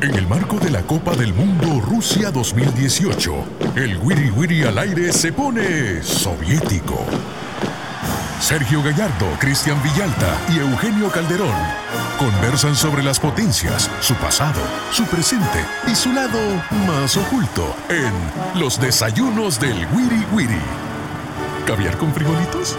En el marco de la Copa del Mundo Rusia 2018, el Wiri Wiri al aire se pone soviético. Sergio Gallardo, Cristian Villalta y Eugenio Calderón conversan sobre las potencias, su pasado, su presente y su lado más oculto en Los Desayunos del Wiri Wiri. ¿Caviar con frijolitos?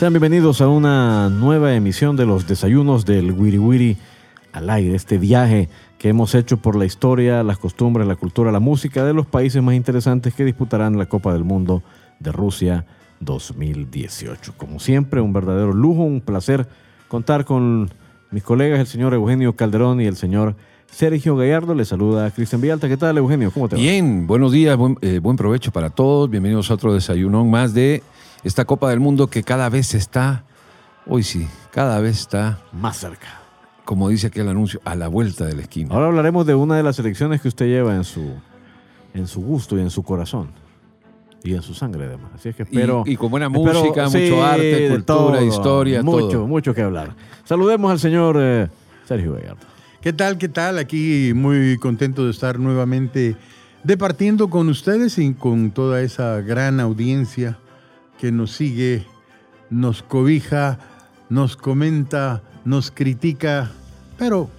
Sean bienvenidos a una nueva emisión de los desayunos del Wiri Wiri al aire, este viaje que hemos hecho por la historia, las costumbres, la cultura, la música de los países más interesantes que disputarán la Copa del Mundo de Rusia 2018. Como siempre, un verdadero lujo, un placer contar con mis colegas, el señor Eugenio Calderón y el señor Sergio Gallardo. Le saluda Cristian Villalta. ¿Qué tal, Eugenio? ¿Cómo te va? Bien, buenos días, buen, eh, buen provecho para todos. Bienvenidos a otro desayunón más de esta Copa del Mundo que cada vez está, hoy sí, cada vez está, Más cerca. como dice aquí el anuncio, a la vuelta de la esquina. Ahora hablaremos de una de las elecciones que usted lleva en su, en su gusto y en su corazón. Y en su sangre, además. Así es que Y- espero. y, con buena espero- música, sí, mucho arte, cultura, todo, historia, Mucho, todo. mucho que hablar. Saludemos al señor eh, Sergio Gallardo. ¿Qué tal? ¿Qué tal? Aquí muy contento de estar nuevamente departiendo con ustedes y con toda esa gran audiencia que nos sigue, nos cobija, nos comenta, nos critica, pero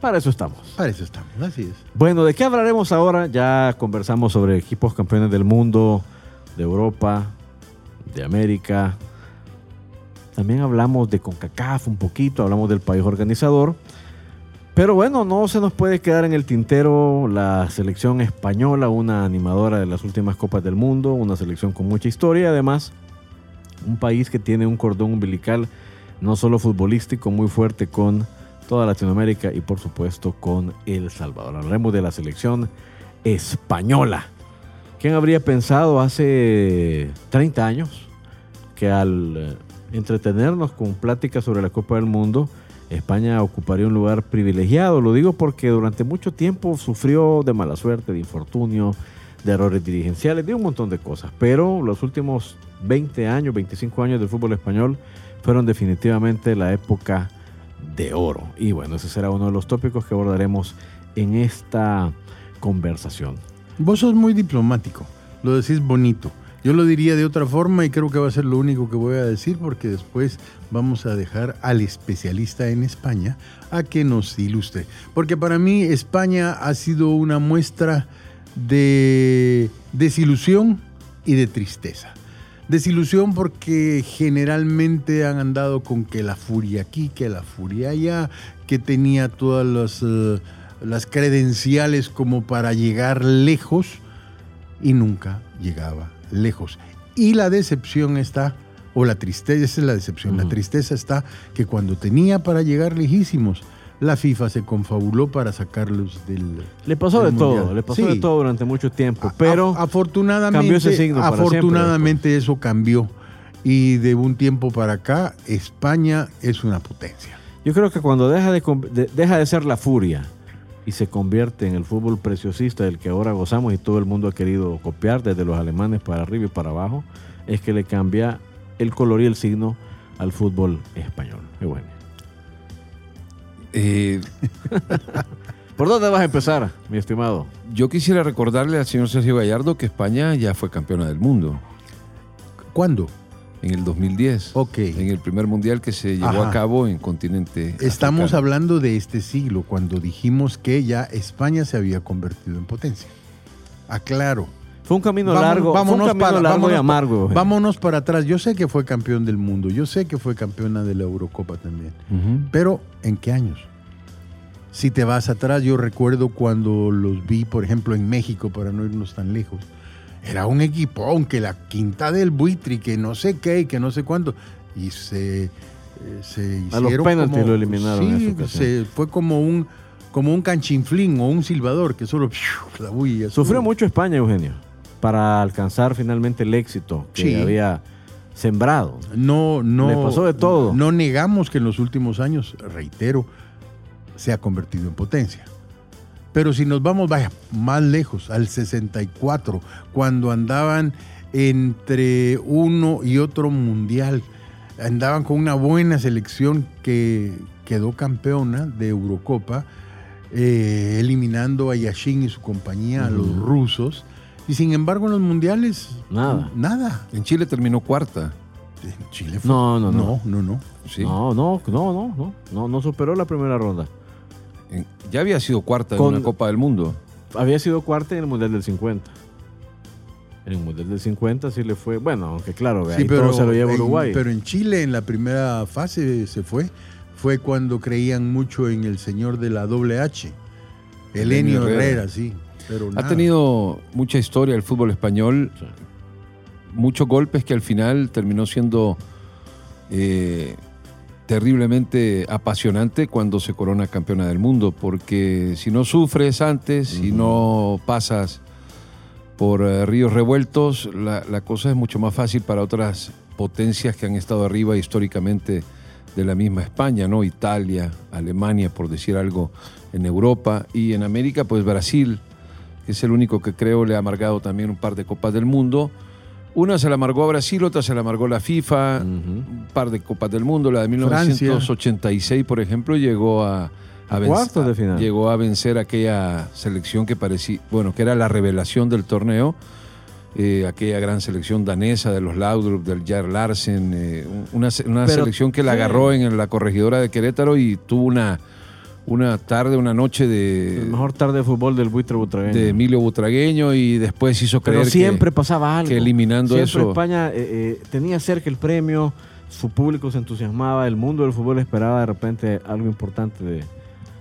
Para eso estamos. para eso estamos, así es. Bueno, ¿de qué hablaremos ahora? Ya conversamos sobre equipos campeones del mundo, de Europa, de América. También hablamos de CONCACAF un poquito, hablamos del país organizador. Pero bueno, no se nos puede quedar en el tintero la selección española, una animadora de las últimas Copas del Mundo, una selección con mucha historia, además un país que tiene un cordón umbilical no solo futbolístico muy fuerte con toda Latinoamérica y por supuesto con El Salvador. Hablaremos de la selección española. ¿Quién habría pensado hace 30 años que al eh, entretenernos con pláticas sobre la Copa del Mundo, España ocuparía un lugar privilegiado? Lo digo porque durante mucho tiempo sufrió de mala suerte, de infortunio, de errores dirigenciales, de un montón de cosas. Pero los últimos 20 años, 25 años del fútbol español fueron definitivamente la época de oro. Y bueno, ese será uno de los tópicos que abordaremos en esta conversación. Vos sos muy diplomático, lo decís bonito. Yo lo diría de otra forma y creo que va a ser lo único que voy a decir porque después vamos a dejar al especialista en España a que nos ilustre. Porque para mí España ha sido una muestra de desilusión y de tristeza. Desilusión porque generalmente han andado con que la furia aquí, que la furia allá, que tenía todas las, eh, las credenciales como para llegar lejos y nunca llegaba lejos. Y la decepción está, o la tristeza, esa es la decepción, la tristeza está que cuando tenía para llegar lejísimos, la FIFA se confabuló para sacarlos del... Le pasó del de todo, le pasó Sí. de todo durante mucho tiempo, pero a- afortunadamente, cambió ese signo siempre afortunadamente eso cambió. Y de un tiempo para acá, España es una potencia. yo creo que cuando deja de- deja de ser la furia y se convierte en el fútbol preciosista del que ahora gozamos y todo el mundo ha querido copiar, desde los alemanes para arriba y para abajo, es que le cambia el color y el signo al fútbol español. Qué bueno. Eh, ¿Por dónde vas a empezar, mi estimado? yo quisiera recordarle al señor Sergio Gallardo que España ya fue campeona del mundo ¿Cuándo? En el 2010. Ok. En el primer mundial que se llevó Ajá. a cabo en continente. Estamos africano. hablando de este siglo, cuando dijimos que ya España se había convertido en potencia. Aclaro. Fue un camino Vamos- largo, fue un vámonos camino para- largo y vámonos pa- amargo. Eugenio. Vámonos para atrás. Yo sé que fue campeón del mundo, yo sé que fue campeona de la Eurocopa también. Ujú. Pero, ¿en qué años? Si te vas atrás, yo recuerdo cuando los vi, por ejemplo, en México, para no irnos tan lejos. Era un equipón que la quinta del buitri, que no sé qué, y que no sé cuánto. Y se, eh, se A los hicieron penaltis como- lo eliminaron Sí, se- fue como un, como un canchinflín o un silbador que solo la bulla. Sufrió mucho España, Eugenio, para alcanzar finalmente el éxito que Sí. había sembrado. No, no. Le pasó de todo. No negamos que en los últimos años, reitero, se ha convertido en potencia. Pero si nos vamos, vaya, más lejos, al 64, cuando andaban entre uno y otro mundial. Andaban con una buena selección que quedó campeona de Eurocopa, eh, eliminando a Yashin y su compañía, a los rusos. Y sin embargo, en los mundiales, Nada. Nada. En Chile terminó cuarta. En Chile fue- No, no, no. No, no, no. Sí. No, no, no, no, no, no, no superó la primera ronda. Ya había sido cuarta Con- en una Copa del Mundo. Había sido cuarta en el Mundial del 50. En el Mundial del 50 sí le fue, bueno, aunque claro, ahí Sí, pero, todo se lo lleva en, Uruguay. pero en Chile, en la primera fase se fue. Fue cuando creían mucho en el señor de la doble H. Elenio Elenio Herrera. Herrera, sí. Pero Ha nada. tenido mucha historia el fútbol español, Sí. muchos golpes que al final terminó siendo eh, terriblemente apasionante cuando se corona campeona del mundo, porque si no sufres antes, si no pasas por eh, ríos revueltos, la, la cosa es mucho más fácil para otras potencias que han estado arriba históricamente de la misma España, ¿no? Italia, Alemania, por decir algo, en Europa y en América, pues Brasil, que es el único que creo le ha amargado también un par de Copas del Mundo. Una se la amargó a Brasil, otra se la amargó la FIFA, un par de Copas del Mundo, la de Francia. 1986, por ejemplo, llegó a, a vencer- Cuartos de final. llegó a vencer aquella selección que parecía, bueno, que era la revelación del torneo, eh, aquella gran selección danesa de los Laudrup, del Jair Larsen, eh, una, una Pero- selección que la agarró en la corregidora de Querétaro y tuvo una, una tarde, una noche de, el mejor tarde de fútbol del buitre butragueño. de Emilio Butragueño y después hizo creer Pero siempre que, pasaba algo. que eliminando siempre eso- España eh, eh, tenía cerca el premio, su público se entusiasmaba, el mundo del fútbol esperaba de repente algo importante de,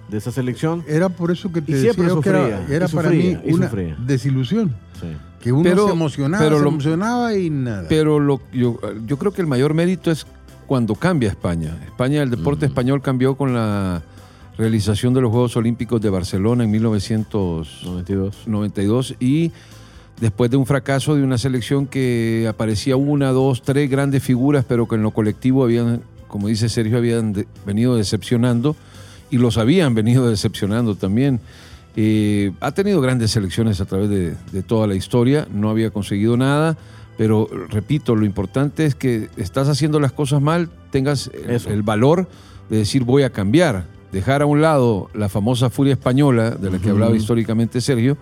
de esa selección. Era por eso que te Y siempre decía yo que era, sufría, era para sufría, mí y una sufría. desilusión. Sí. Que uno Pero- se emocionaba, pero se lo- emocionaba y nada. Pero lo, yo, yo creo que el mayor mérito es cuando cambia España. España, el deporte español cambió con la realización de los Juegos Olímpicos de Barcelona en 1992 92. y después de un fracaso de una selección que aparecía una, dos, tres grandes figuras, pero que en lo colectivo habían, como dice Sergio, habían de- venido decepcionando y los habían venido decepcionando también. Eh, ha tenido grandes selecciones a través de, de toda la historia, no había conseguido nada, pero repito, lo importante es que estás haciendo las cosas mal, tengas el valor de decir voy a cambiar, dejar a un lado la famosa furia española de la que hablaba históricamente Sergio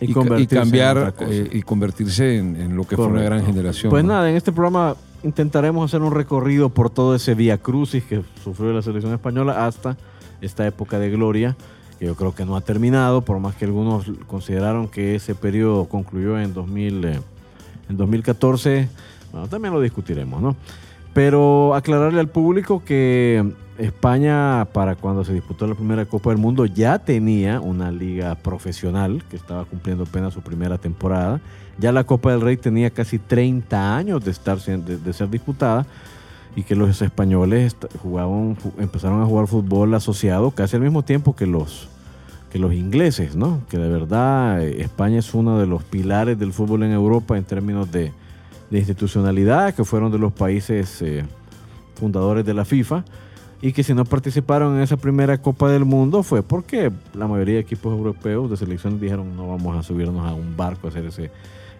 Y y, ca- y convertirse cambiar eh, y convertirse en, en lo que fue una gran generación. Pues ¿no? nada, en este programa intentaremos hacer un recorrido por todo ese vía crucis que sufrió la selección española hasta esta época de gloria, que yo creo que no ha terminado, por más que algunos consideraron que ese periodo concluyó en, 2000, eh, en 2014. Bueno, también lo discutiremos, ¿no? Pero aclararle al público que España, para cuando se disputó la primera Copa del Mundo, ya tenía una liga profesional que estaba cumpliendo apenas su primera temporada. Ya la Copa del Rey tenía casi 30 años de, estar, de, ser disputada y que los españoles jugaban, empezaron a jugar fútbol asociado casi al mismo tiempo que los, que los ingleses, ¿no? Que de verdad eh, España es uno de los pilares del fútbol en Europa en términos de, de institucionalidad, que fueron de los países eh, fundadores de la FIFA y que si no participaron en esa primera Copa del Mundo fue porque la mayoría de equipos europeos de selecciones dijeron no vamos a subirnos a un barco a hacer ese,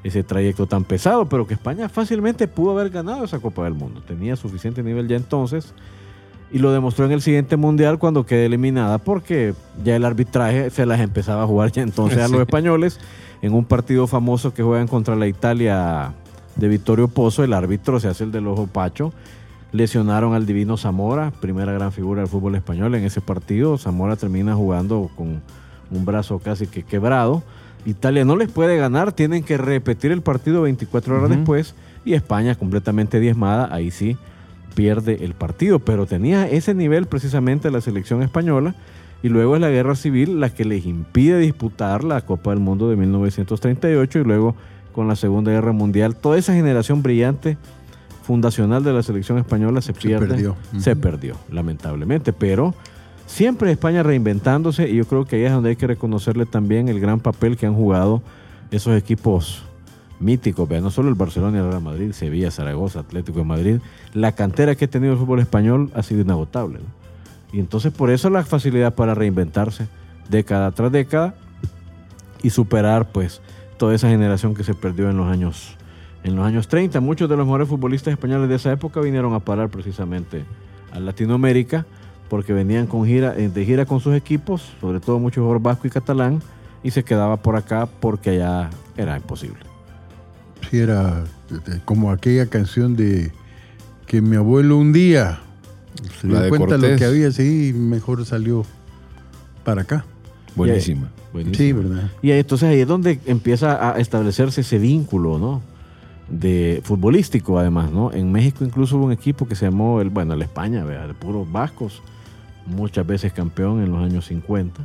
ese trayecto tan pesado, pero que España fácilmente pudo haber ganado esa Copa del Mundo. Tenía suficiente nivel ya entonces y lo demostró en el siguiente mundial cuando quedó eliminada porque ya el arbitraje se las empezaba a jugar ya entonces a los españoles en un partido famoso que juegan contra la Italia de Vittorio Pozzo, el árbitro se hace el del ojo pacho. Lesionaron al Divino Zamora, primera gran figura del fútbol español en ese partido. Zamora termina jugando con un brazo casi que quebrado. Italia no les puede ganar, tienen que repetir el partido 24 horas después y España completamente diezmada, ahí sí pierde el partido, pero tenía ese nivel precisamente la selección española y luego es la guerra civil la que les impide disputar la Copa del Mundo de 1938 y luego con la Segunda Guerra Mundial toda esa generación brillante fundacional de la selección española se pierde, perdió. se perdió, lamentablemente, pero siempre España reinventándose y yo creo que ahí es donde hay que reconocerle también el gran papel que han jugado esos equipos míticos, vea, no solo el Barcelona y el Real Madrid, Sevilla, Zaragoza, Atlético de Madrid, la cantera que ha tenido el fútbol español ha sido inagotable. ¿no? Y entonces por eso la facilidad para reinventarse década tras década y superar pues toda esa generación que se perdió en los años en los años 30. Muchos de los mejores futbolistas españoles de esa época vinieron a parar precisamente a Latinoamérica porque venían con gira, eh, de gira con sus equipos, sobre todo muchos jugadores vasco y catalán, y se quedaba por acá porque allá era imposible. Sí, era como aquella canción de que mi abuelo un día se dio de cuenta lo Cortés. que había, sí, mejor salió para acá. Buenísima. Buenísimo. Sí, ¿verdad? Y entonces ahí es donde empieza a establecerse ese vínculo, ¿no? De futbolístico, además, ¿no? En México incluso hubo un equipo que se llamó, el, bueno, el España, ¿verdad? de puros vascos, muchas veces campeón en los años 50.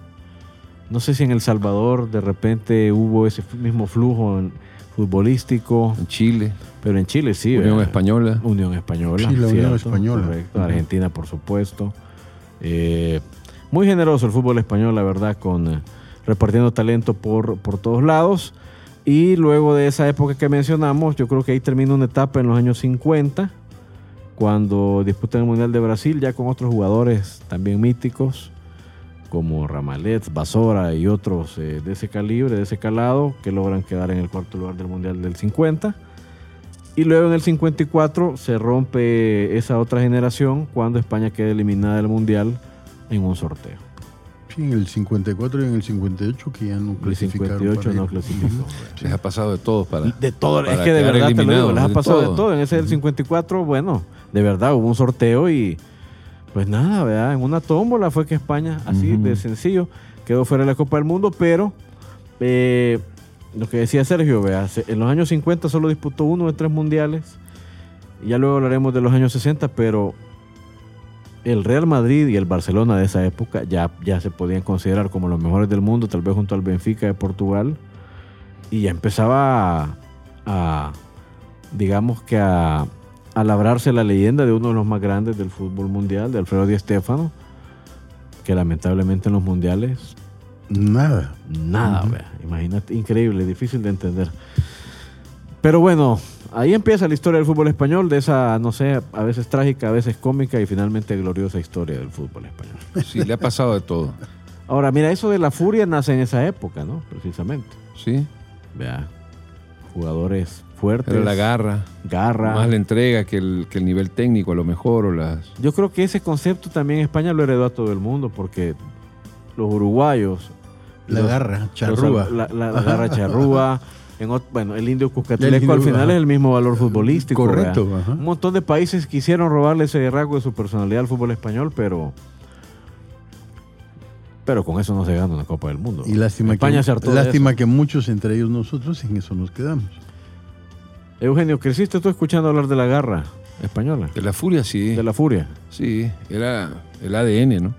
No sé si en El Salvador de repente hubo ese mismo flujo en- futbolístico, En Chile, pero en Chile sí. Unión ¿verdad? Española. Unión Española. Sí, la Unión cierto, Española. Correcto. Argentina, por supuesto. Eh, muy generoso el fútbol español, la verdad, con eh, repartiendo talento por, por todos lados. Y luego de esa época que mencionamos, yo creo que ahí termina una etapa en los años 50, cuando disputan el Mundial de Brasil, ya con otros jugadores también míticos, como Ramalets, Basora y otros eh, de ese calibre, de ese calado, que logran quedar en el cuarto lugar del Mundial del 50. Y luego en el 54 se rompe esa otra generación cuando España queda eliminada del Mundial en un sorteo. Sí, en el 54 y en el 58 que ya no El clasificaron. 58 para no ir. clasificó. Les ha pasado de todo para. De todo, es que de verdad te lo digo, les ha pasado de todo. todo. En ese del 54, bueno, de verdad hubo un sorteo y pues nada, ¿verdad? En una tómbola fue que España, así de sencillo, quedó fuera de la Copa del Mundo, pero eh, lo que decía Sergio, ¿verdad? En los años 50 solo disputó uno de tres mundiales. Ya luego hablaremos de los años 60, pero el Real Madrid y el Barcelona de esa época ya, ya se podían considerar como los mejores del mundo, tal vez junto al Benfica de Portugal. Y ya empezaba a, a, digamos que a, a labrarse la leyenda de uno de los más grandes del fútbol mundial, de Alfredo Di Stéfano, que lamentablemente en los mundiales Nada. Nada, vea. imagínate, increíble, difícil de entender. Pero bueno, ahí empieza la historia del fútbol español, de esa, no sé, a veces trágica, a veces cómica y finalmente gloriosa historia del fútbol español. Sí, le ha pasado de todo. Ahora, mira, eso de la furia nace en esa época, ¿no? Precisamente. Sí. Vea, jugadores fuertes, Era la garra. garra. Más la entrega que el, que el nivel técnico, a lo mejor. O las. Yo creo que ese concepto también España lo heredó a todo el mundo porque los uruguayos... La los- garra, los- charrúa. la, la- la garra charrúa. En bueno, el indio Cuscatleco al final ajá. es el mismo valor futbolístico. Correcto. Un montón de países quisieron robarle ese rasgo de su personalidad al fútbol español, pero... Pero con eso no se gana una Copa del Mundo. Y lástima, España que, lástima que muchos, entre ellos nosotros, en eso nos quedamos. Eugenio, ¿creciste tú escuchando hablar de la garra española? De la furia, sí. De la furia. Sí, era el ADN, ¿no?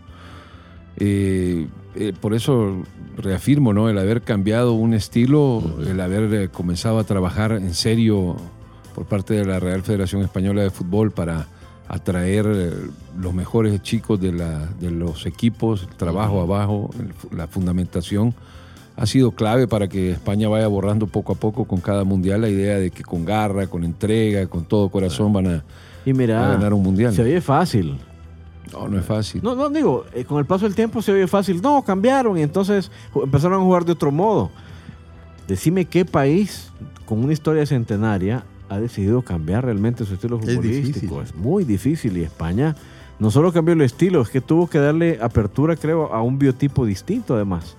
Eh, eh, por eso reafirmo, ¿no? El haber cambiado un estilo, el haber eh, comenzado a trabajar en serio por parte de la Real Federación Española de Fútbol para atraer eh, los mejores chicos de, la- de los equipos, el trabajo abajo, el la fundamentación, ha sido clave para que España vaya borrando poco a poco con cada mundial la idea de que con garra, con entrega, con todo corazón van a, Y mira, a ganar un mundial. se oye fácil. No, no es fácil. No, no, digo, eh, con el paso del tiempo se oye fácil. No, cambiaron y entonces empezaron a jugar de otro modo. Decime qué país con una historia centenaria ha decidido cambiar realmente su estilo Es futbolístico. Es, muy difícil y España no solo cambió el estilo, es que tuvo que darle apertura, creo, a un biotipo distinto además.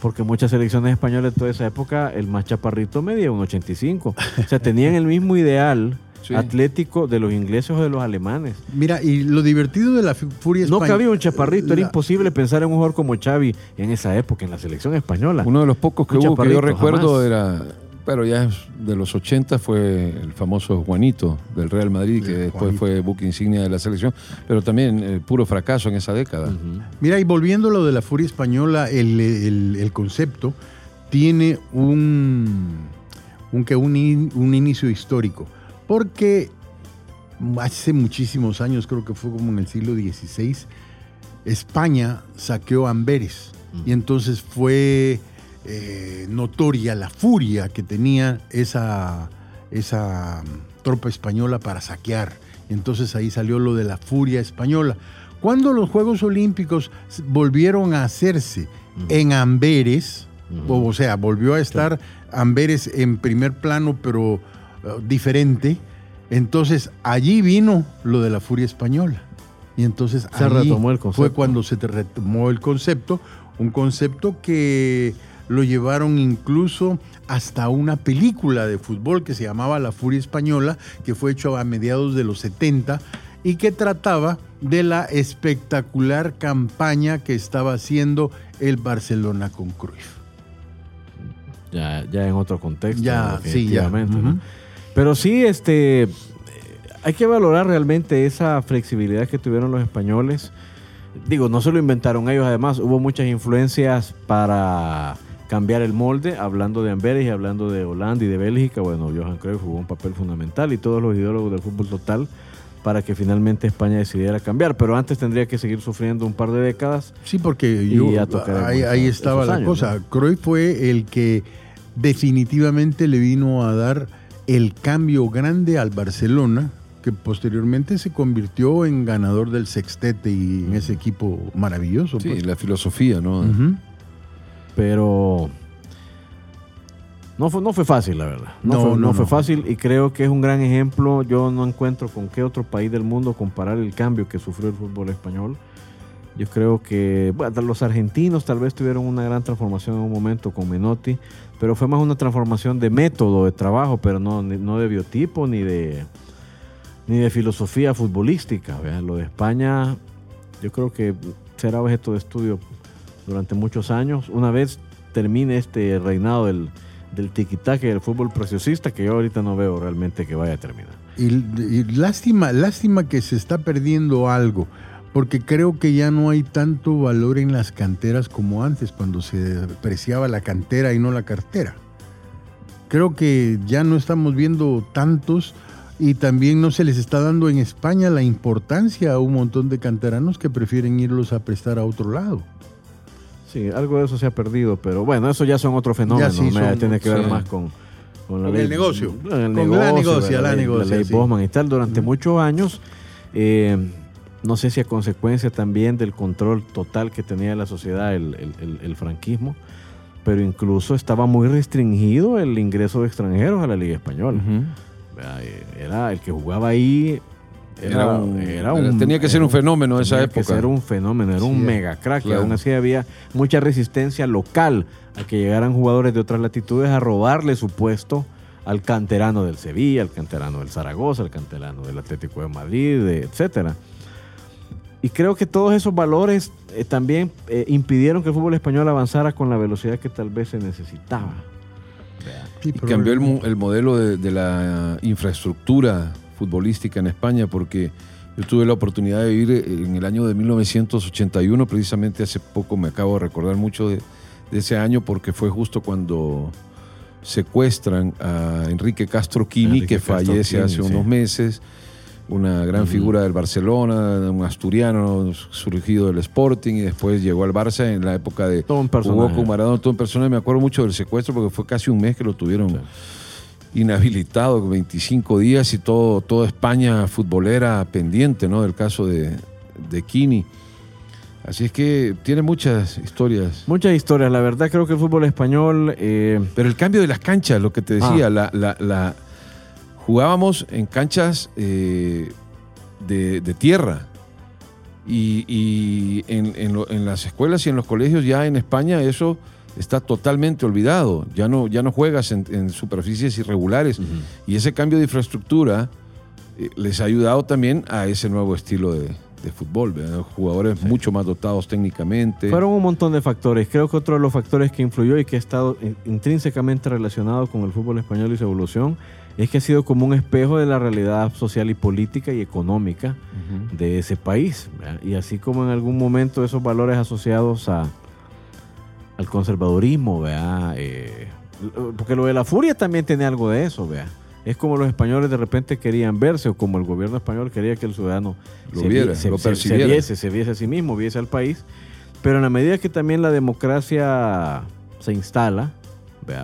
Porque muchas selecciones españolas de toda esa época, el más chaparrito medía un 85. O sea, tenían el mismo ideal Sí. atlético de los ingleses o de los alemanes. Mira, y lo divertido de la fu- furia No española. cabía un chaparrito, era imposible pensar en un jugador como Xavi en esa época, en la selección española. Uno de los pocos que Un hubo que yo recuerdo jamás. era, pero ya es de los 80 fue el famoso Juanito del Real Madrid, que después Juanito. fue buque insignia de la selección, pero también eh, puro fracaso en esa década. Mira, y volviendo a lo de la furia española, el, el- el concepto tiene un, un, que un, in- un inicio histórico. Porque hace muchísimos años, creo que fue como en el siglo XVI, España saqueó Amberes. Y entonces fue eh, notoria la furia que tenía esa, esa mm, tropa española para saquear. Entonces ahí salió lo de la furia española. Cuando los Juegos Olímpicos volvieron a hacerse en Amberes, o, o sea, volvió a estar Amberes en primer plano, pero diferente. Entonces allí vino lo de la furia española. Y entonces Se allí retomó el concepto. fue cuando se retomó el concepto, un concepto que lo llevaron incluso hasta una película de fútbol que se llamaba La Furia Española, que fue hecho a mediados de los 70 y que trataba de la espectacular campaña que estaba haciendo el Barcelona con Cruyff. Ya, ya en otro contexto. Ya, sí, ya. definitivamente, ¿no? Pero sí, este, hay que valorar realmente esa flexibilidad que tuvieron los españoles. Digo, no se lo inventaron ellos, además hubo muchas influencias para cambiar el molde, hablando de Amberes y hablando de Holanda y de Bélgica. Bueno, Johan Cruyff jugó un papel fundamental y todos los ideólogos del fútbol total para que finalmente España decidiera cambiar. Pero antes tendría que seguir sufriendo un par de décadas. Sí, porque Y yo, ahí, ahí estaba la años, cosa. Cruyff fue el que definitivamente le vino a dar el cambio grande al Barcelona, que posteriormente se convirtió en ganador del sextete y en ese equipo maravilloso. Sí, pues. la filosofía, ¿no? Pero no fue, no fue fácil, la verdad. No, No, fue, no no, fue no. fácil y creo que es un gran ejemplo. Yo no encuentro con qué otro país del mundo comparar el cambio que sufrió el fútbol español. Yo creo que bueno, los argentinos tal vez tuvieron una gran transformación en un momento con Menotti, pero fue más una transformación de método de trabajo, pero no, no de biotipo ni de, ni de filosofía futbolística. Lo de España, yo creo que será objeto de estudio durante muchos años. Una vez termine este reinado del, del tiquitaque del fútbol preciosista, que yo ahorita no veo realmente que vaya a terminar. Y lástima, lástima que se está perdiendo algo, porque creo que ya no hay tanto valor en las canteras como antes, cuando se apreciaba la cantera y no la cartera. Creo que ya no estamos viendo tantos y también no se les está dando en España la importancia a un montón de canteranos que prefieren irlos a prestar a otro lado. Sí, algo de eso se ha perdido, pero bueno, eso ya son otros fenómenos. sí tiene que ver sí. más con, con Con el negocio. con el Con la negocia, la ley, negocia, ley sí. Bosman y tal. Durante muchos años, eh, no sé si a consecuencia también del control total que tenía la sociedad el, el- el- el franquismo, pero incluso estaba muy restringido el ingreso de extranjeros a la Liga Española. Eh, Era el que jugaba ahí. Era, Era un- era era- un- tenía que ser era un fenómeno de esa tenía que época. ser un fenómeno, era un Sí, mega crack. Y claro. aún así había mucha resistencia local a que llegaran jugadores de otras latitudes a robarle su puesto al canterano del Sevilla, al canterano del Zaragoza, al canterano del Atlético de Madrid, de- etcétera. Y creo que todos esos valores eh, también eh, impidieron que el fútbol español avanzara con la velocidad que tal vez se necesitaba. Sí, Y cambió el, modelo de, de la infraestructura futbolística en España porque yo tuve la oportunidad de vivir eh, en el año de 1981, precisamente hace poco me acabo de recordar mucho de, de ese año porque fue justo cuando secuestran a Enrique Castro Quini, Enrique que Castro fallece hace sí. unos meses, una gran figura del Barcelona, un asturiano surgido del Sporting y después llegó al Barça en la época de Todo un Jugó personaje. con Maradona, todo en persona. Me acuerdo mucho del secuestro porque fue casi un mes que lo tuvieron inhabilitado, 25 días y todo, toda España futbolera pendiente ¿no? del caso de, de Kini. Así es que tiene muchas historias. Muchas historias, la verdad creo que el fútbol español... eh, Pero el cambio de las canchas, lo que te decía, Ah. la, la- la- jugábamos en canchas eh, de, de tierra. Y, y en, en lo- en las escuelas y en los colegios ya en España eso está totalmente olvidado. Ya no, ya no juegas en, en superficies irregulares. Y ese cambio de infraestructura eh, les ha ayudado también a ese nuevo estilo de, de fútbol. ¿verdad? Jugadores mucho más dotados técnicamente. Fueron un montón de factores. Creo que otro de los factores que influyó y que ha estado in- intrínsecamente relacionado con el fútbol español y su evolución es que ha sido como un espejo de la realidad social y política y económica de ese país. ¿verdad? Y así como en algún momento esos valores asociados a, al conservadurismo, ¿verdad? Eh, porque lo de la furia también tiene algo de eso, ¿verdad? Es como los españoles de repente querían verse o como el gobierno español quería que el ciudadano Lo se, viera, se- lo se- se percibiera. viese, se viese a sí mismo, viese al país. Pero en la medida que también la democracia se instala,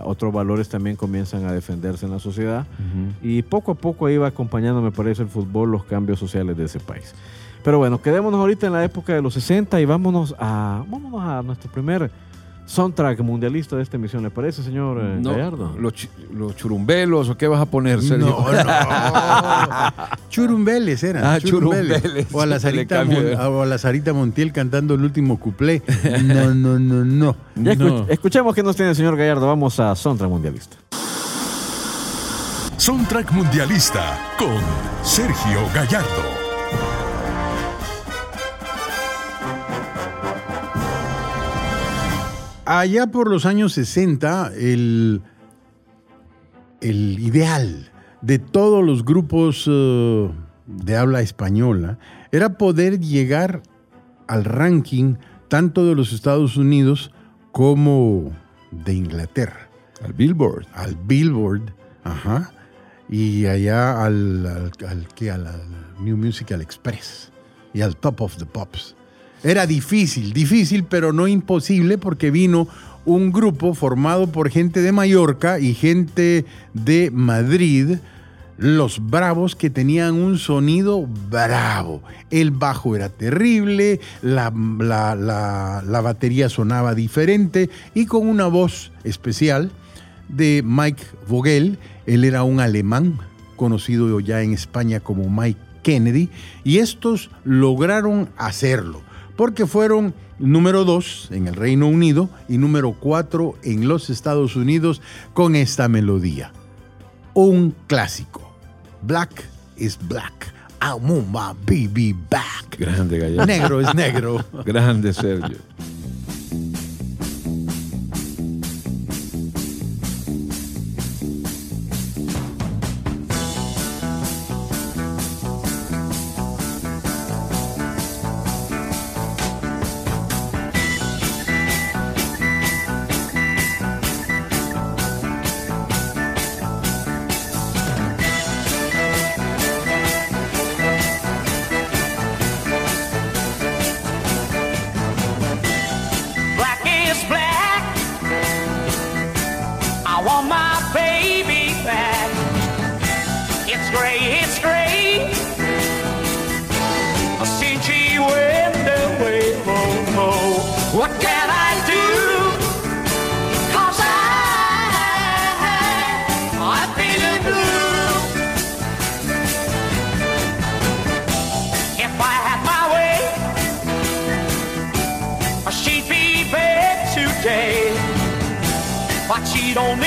otros valores también comienzan a defenderse en la sociedad. Y poco a poco iba acompañando, me parece, el fútbol, los cambios sociales de ese país. Pero bueno, quedémonos ahorita en la época de los 60 y vámonos a, vámonos a nuestro primer soundtrack mundialista de esta emisión. ¿Le parece, señor eh, No, Gallardo? los, churumbelos o qué vas a poner, Sergio? No, no. Churumbeles eran. Ah, churumbeles. O a la, Sarita cambió. Mon- o a la Sarita Montiel cantando el último cuplé. No, no, no, no. Ya escuch- No. escuchemos qué nos tiene el señor Gallardo. Vamos a soundtrack mundialista. Soundtrack Mundialista con Sergio Gallardo. Allá por los años 60, el, el ideal de todos los grupos eh, de habla española era poder llegar al ranking tanto de los Estados Unidos como de Inglaterra, Al Billboard. al Billboard, ajá, y allá al, al, al- ¿qué? al New Musical Express y al Top of the Pops. Era difícil, difícil, pero no imposible porque vino un grupo formado por gente de Mallorca y gente de Madrid, los Bravos, que tenían un sonido bravo. El bajo era terrible, la, la- la- la batería sonaba diferente y con una voz especial de Mike Vogel. Él era un alemán conocido ya en España como Mike Kennedy y estos lograron hacerlo porque fueron número dos en el Reino Unido y número cuatro en los Estados Unidos con esta melodía. Un clásico. Black is black. I want my baby back. Grande, Gallardo. Negro es negro. Grande, Sergio. Don't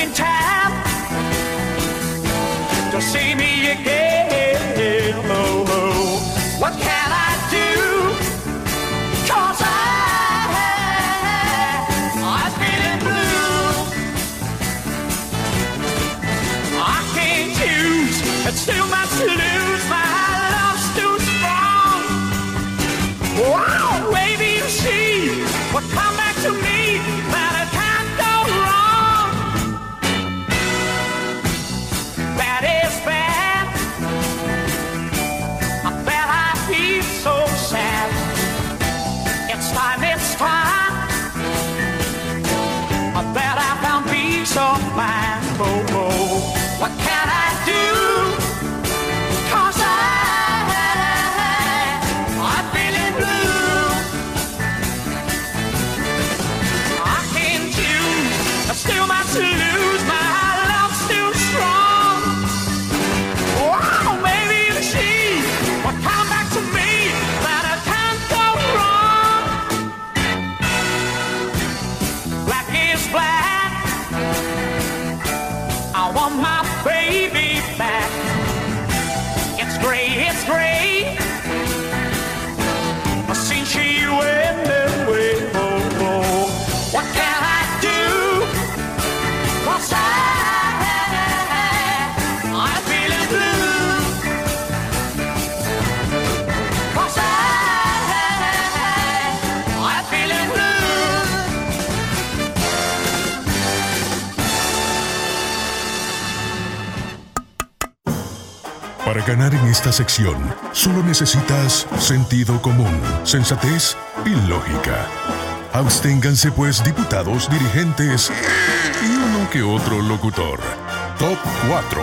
ganar en esta sección, solo necesitas sentido común, sensatez y lógica. Absténganse pues diputados, dirigentes y uno que otro locutor. Top 4.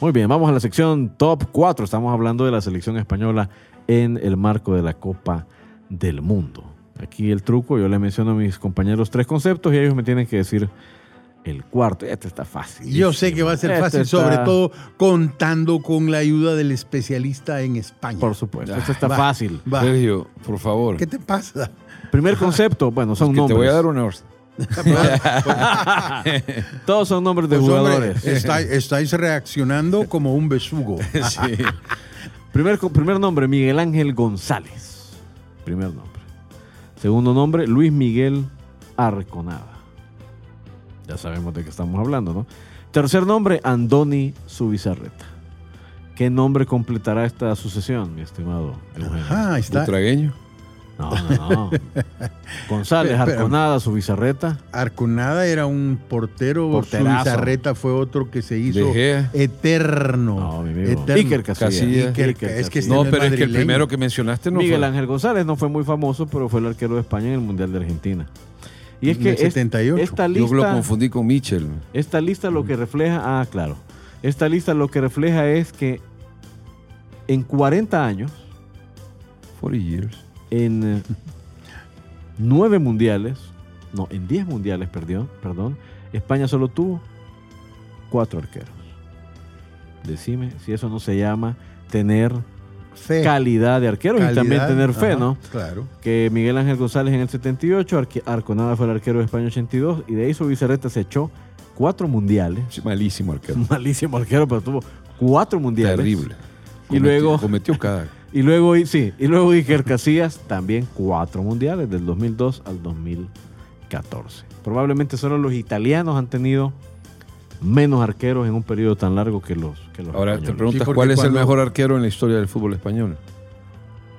Muy bien, vamos a la sección Top 4. Estamos hablando de la selección española en el marco de la Copa del Mundo. Aquí el truco, yo le menciono a mis compañeros tres conceptos y ellos me tienen que decir el cuarto. Este está fácil. Yo sé que va a ser Este fácil, está- sobre todo contando con la ayuda del especialista en España. Por supuesto, este está Va, fácil. va. Sergio, por favor. ¿Qué te pasa? Primer concepto, bueno, son que te nombres. voy a dar una orden. Todos son nombres de Pues, hombre, jugadores. está- estáis reaccionando como un besugo. Sí. Primer, primer nombre, Miguel Ángel González. Primer nombre. Segundo nombre, Luis Miguel Arconada. Ya sabemos de qué estamos hablando, ¿no? Tercer nombre, Andoni Subizarreta. ¿Qué nombre completará esta sucesión, mi estimado Eugenio? Ajá, ahí está. Butragueño. No, no, no. González, Pero- pero- Arconada, Subizarreta. Arconada era un portero, Porterazo. Bizarreta fue otro que se hizo eterno. No, mi amigo. eterno. Iker Casillas. Casillas. Iker- Iker es que No, pero es que el primero que mencionaste no Miguel fue. Ángel González no fue muy famoso, pero fue el arquero de España en el Mundial de Argentina. Y es En que el es- 78. esta Yo lo lista, confundí con Mitchell. esta lista lo que refleja, ah, claro, esta lista lo que refleja es que en 40 años, 40 years. en eh, 9 mundiales, no, en 10 mundiales, perdió, perdón, España solo tuvo 4 arqueros. Decime si eso no se llama tener Fe. calidad de arqueros y calidad, también tener fe, ajá, ¿no? Claro. que Miguel Ángel González en el 78, Arque- Arconada fue el arquero de España 82 y de ahí su Bizarreta se echó cuatro mundiales. Sí, Malísimo arquero. Malísimo arquero, pero tuvo cuatro mundiales. Terrible. Y luego- Cometió cada. Y luego, y- sí, y luego Iker Casillas también cuatro mundiales del 2002 al 2014. Probablemente solo los italianos han tenido menos arqueros en un periodo tan largo que los, que los Ahora te preguntas Sí, cuál es el mejor arquero en la historia del fútbol español.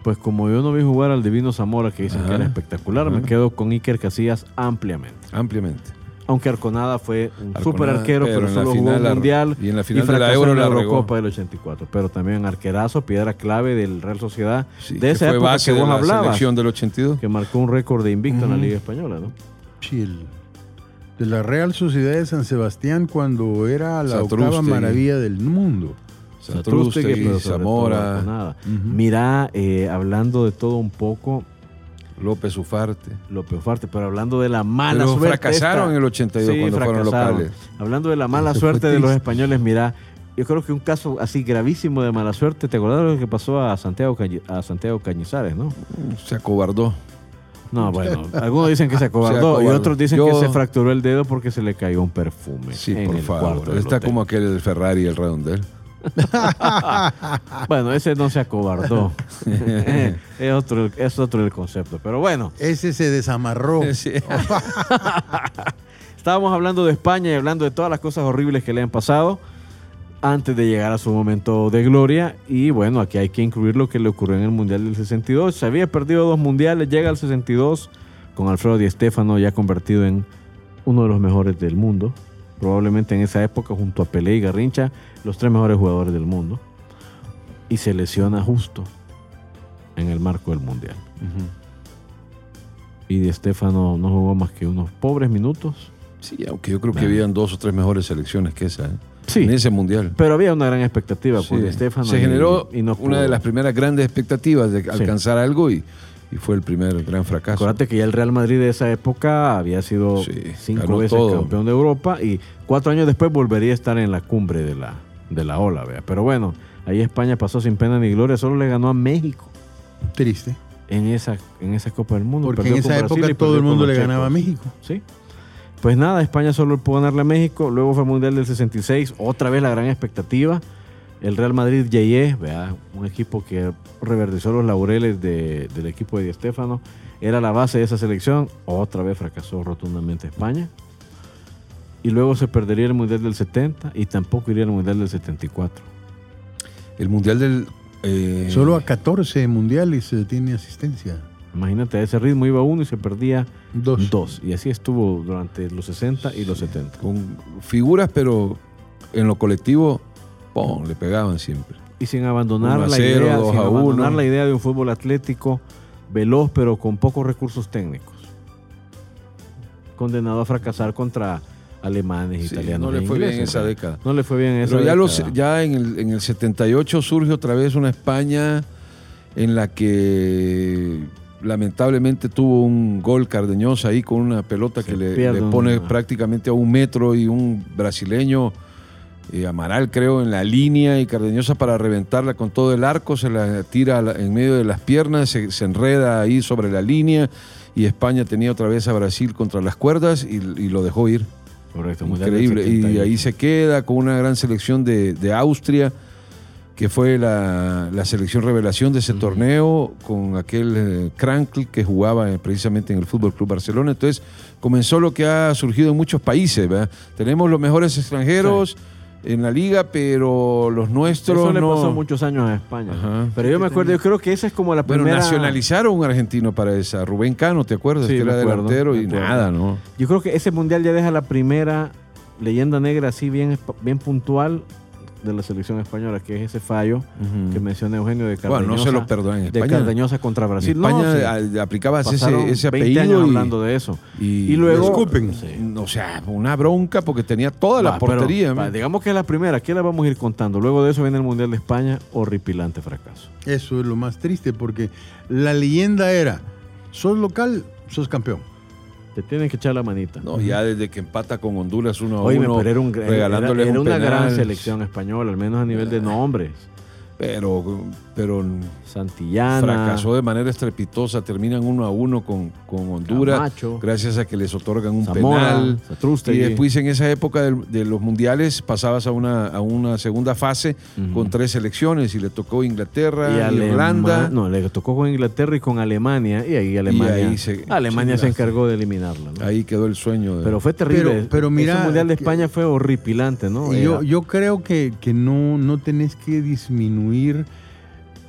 Pues como yo no vi jugar al Divino Zamora, que dicen que era espectacular, me quedo con Iker Casillas ampliamente. Ampliamente. Aunque Arconada fue un Arconada, super arquero, pero solo jugó un mundial y en la final de la Euro en la. Eurocopa del 84. Pero también arquerazo, piedra clave del Real Sociedad Sí, de que esa fue época base que de vos la hablabas, selección del 82. que marcó un récord de invicto en la. Liga Española, ¿no? Sí, el- de la Real Sociedad de San Sebastián cuando era la octava maravilla del mundo. Satrústegui, Zamora. Ujú. Mira, eh, hablando de todo un poco, López Ufarte. López Ufarte, pero hablando de la mala Pero suerte. fracasaron esta- en el 82 Sí, cuando fueron locales. Hablando de la mala Eso suerte de los españoles, mira, yo creo que un caso así gravísimo de mala suerte, ¿te acordás de lo que pasó a Santiago, a Santiago Cañizares, no? Se acobardó. No, bueno, algunos dicen que se acobardó Se y otros dicen Yo- que se fracturó el dedo porque se le cayó un perfume Sí, en por el favor. cuarto del Está hotel. como aquel del Ferrari, el redondel. Bueno, ese no se acobardó. es, otro, es otro el concepto, pero bueno. Ese se desamarró. Sí. Estábamos hablando de España y hablando de todas las cosas horribles que le han pasado antes de llegar a su momento de gloria. Y bueno, aquí hay que incluir lo que le ocurrió en el Mundial del 62. Se había perdido dos mundiales, llega al 62 con Alfredo Di Stéfano ya convertido en uno de los mejores del mundo. Probablemente en esa época, junto a Pelé y Garrincha, los tres mejores jugadores del mundo. Y se lesiona justo en el marco del Mundial. Y Di Stéfano no jugó más que unos pobres minutos. Sí, aunque yo creo que habían dos o tres mejores selecciones que esa. ¿eh? Sí. En ese mundial. Pero había una gran expectativa Sí. Di Stéfano. Se generó y no una de las primeras grandes expectativas de alcanzar algo y, y fue el primer gran fracaso. Acuérdate que ya el Real Madrid de esa época había sido Sí, cinco ganó veces todo. campeón de Europa y cuatro años después volvería a estar en la cumbre de la, de la ola. vea. Pero bueno, ahí España pasó sin pena ni gloria, solo le ganó a México Triste. en esa, en esa Copa del Mundo. Porque Perdió en esa época todo el mundo le ganaba a. México. Sí. Pues nada, España solo pudo ganarle a México. Luego fue el Mundial del 66. Otra vez la gran expectativa. El Real Madrid Yeye, vea, un equipo que reverdeció los laureles de- del equipo de Di Stéfano. Era la base de esa selección. Otra vez fracasó rotundamente España. Y luego se perdería el Mundial del 70 y tampoco iría al Mundial del 74. El mundial del. eh, Solo a 14 mundiales eh, tiene asistencia. Imagínate, a ese ritmo iba uno y se perdía Dos. dos. Y así estuvo durante los 60 y los 70. Con figuras, pero en lo colectivo, ¡pum! le pegaban siempre. y sin abandonar, la, idea, sin abandonar la idea de un fútbol atlético veloz pero con pocos recursos técnicos. Condenado a fracasar contra alemanes, Sí, italianos. no le e fue bien ingleses, esa década. No le fue bien en esa Pero ya, los, década. ya en, el, en el 78 surge otra vez una España en la que lamentablemente tuvo un gol Cardeñosa ahí con una pelota Se que le, pone prácticamente a un metro y un brasileño, eh, Amaral creo, en la línea y Cardeñosa para reventarla con todo el arco, se la tira en medio de las piernas, se, se enreda ahí sobre la línea y España tenía otra vez a Brasil contra las cuerdas y, y lo dejó ir. Correcto, Increíble. Y 78. ahí se queda con una gran selección de, de Austria, que fue la, la selección revelación de ese torneo, con aquel eh, Krankl que jugaba eh, precisamente en el Fútbol Club Barcelona. Entonces comenzó lo que ha surgido en muchos países. ¿verdad? Tenemos los mejores extranjeros en la liga, pero los nuestros Eso le no. pasó muchos años a España. Ajá. Pero yo me acuerdo, yo creo que esa es como la primera. nacionalizaron un argentino para esa. Rubén Cano, ¿te acuerdas? Sí, que era acuerdo, delantero y nada, ¿no? Yo creo que ese mundial ya deja la primera leyenda negra así bien, bien puntual de la selección española, que es ese fallo que menciona Eugenio de Cardeñosa. Bueno, no se lo perdonan De España. Cardeñosa contra Brasil. En España No, sí. aplicabas ese, ese 20 apellido años y, hablando de eso. y, Y luego-. Sí. o sea, una bronca porque tenía toda la Va, pero, portería. digamos que es la primera, aquí la vamos a ir contando. Luego de eso viene el Mundial de España, horripilante fracaso. Eso es lo más triste porque la leyenda era, sos local, sos campeón. Te tienen que echar la manita. no, ya desde que empata con Honduras uno a Oye, uno, pero era, un, era- regalándole era un una gran selección española, al menos a nivel de nombres. Pero, pero Santillana. fracasó de manera estrepitosa. Terminan uno a uno con, con Honduras. Camacho. Gracias a que les otorgan un Zamora, penal. Satrústegui. Y después en esa época de, los mundiales pasabas a una, a una segunda fase con tres selecciones y le tocó Inglaterra, y Irlanda. No, le tocó con Inglaterra y con Alemania. Y ahí Alemania, ahí se- Alemania se encargó de eliminarla. ¿no? Ahí quedó el sueño. De, Pero fue terrible. Pero- pero mira Ese Mundial de que- España fue horripilante, ¿no? Y yo, Era- yo creo que, que no, no tenés que disminuir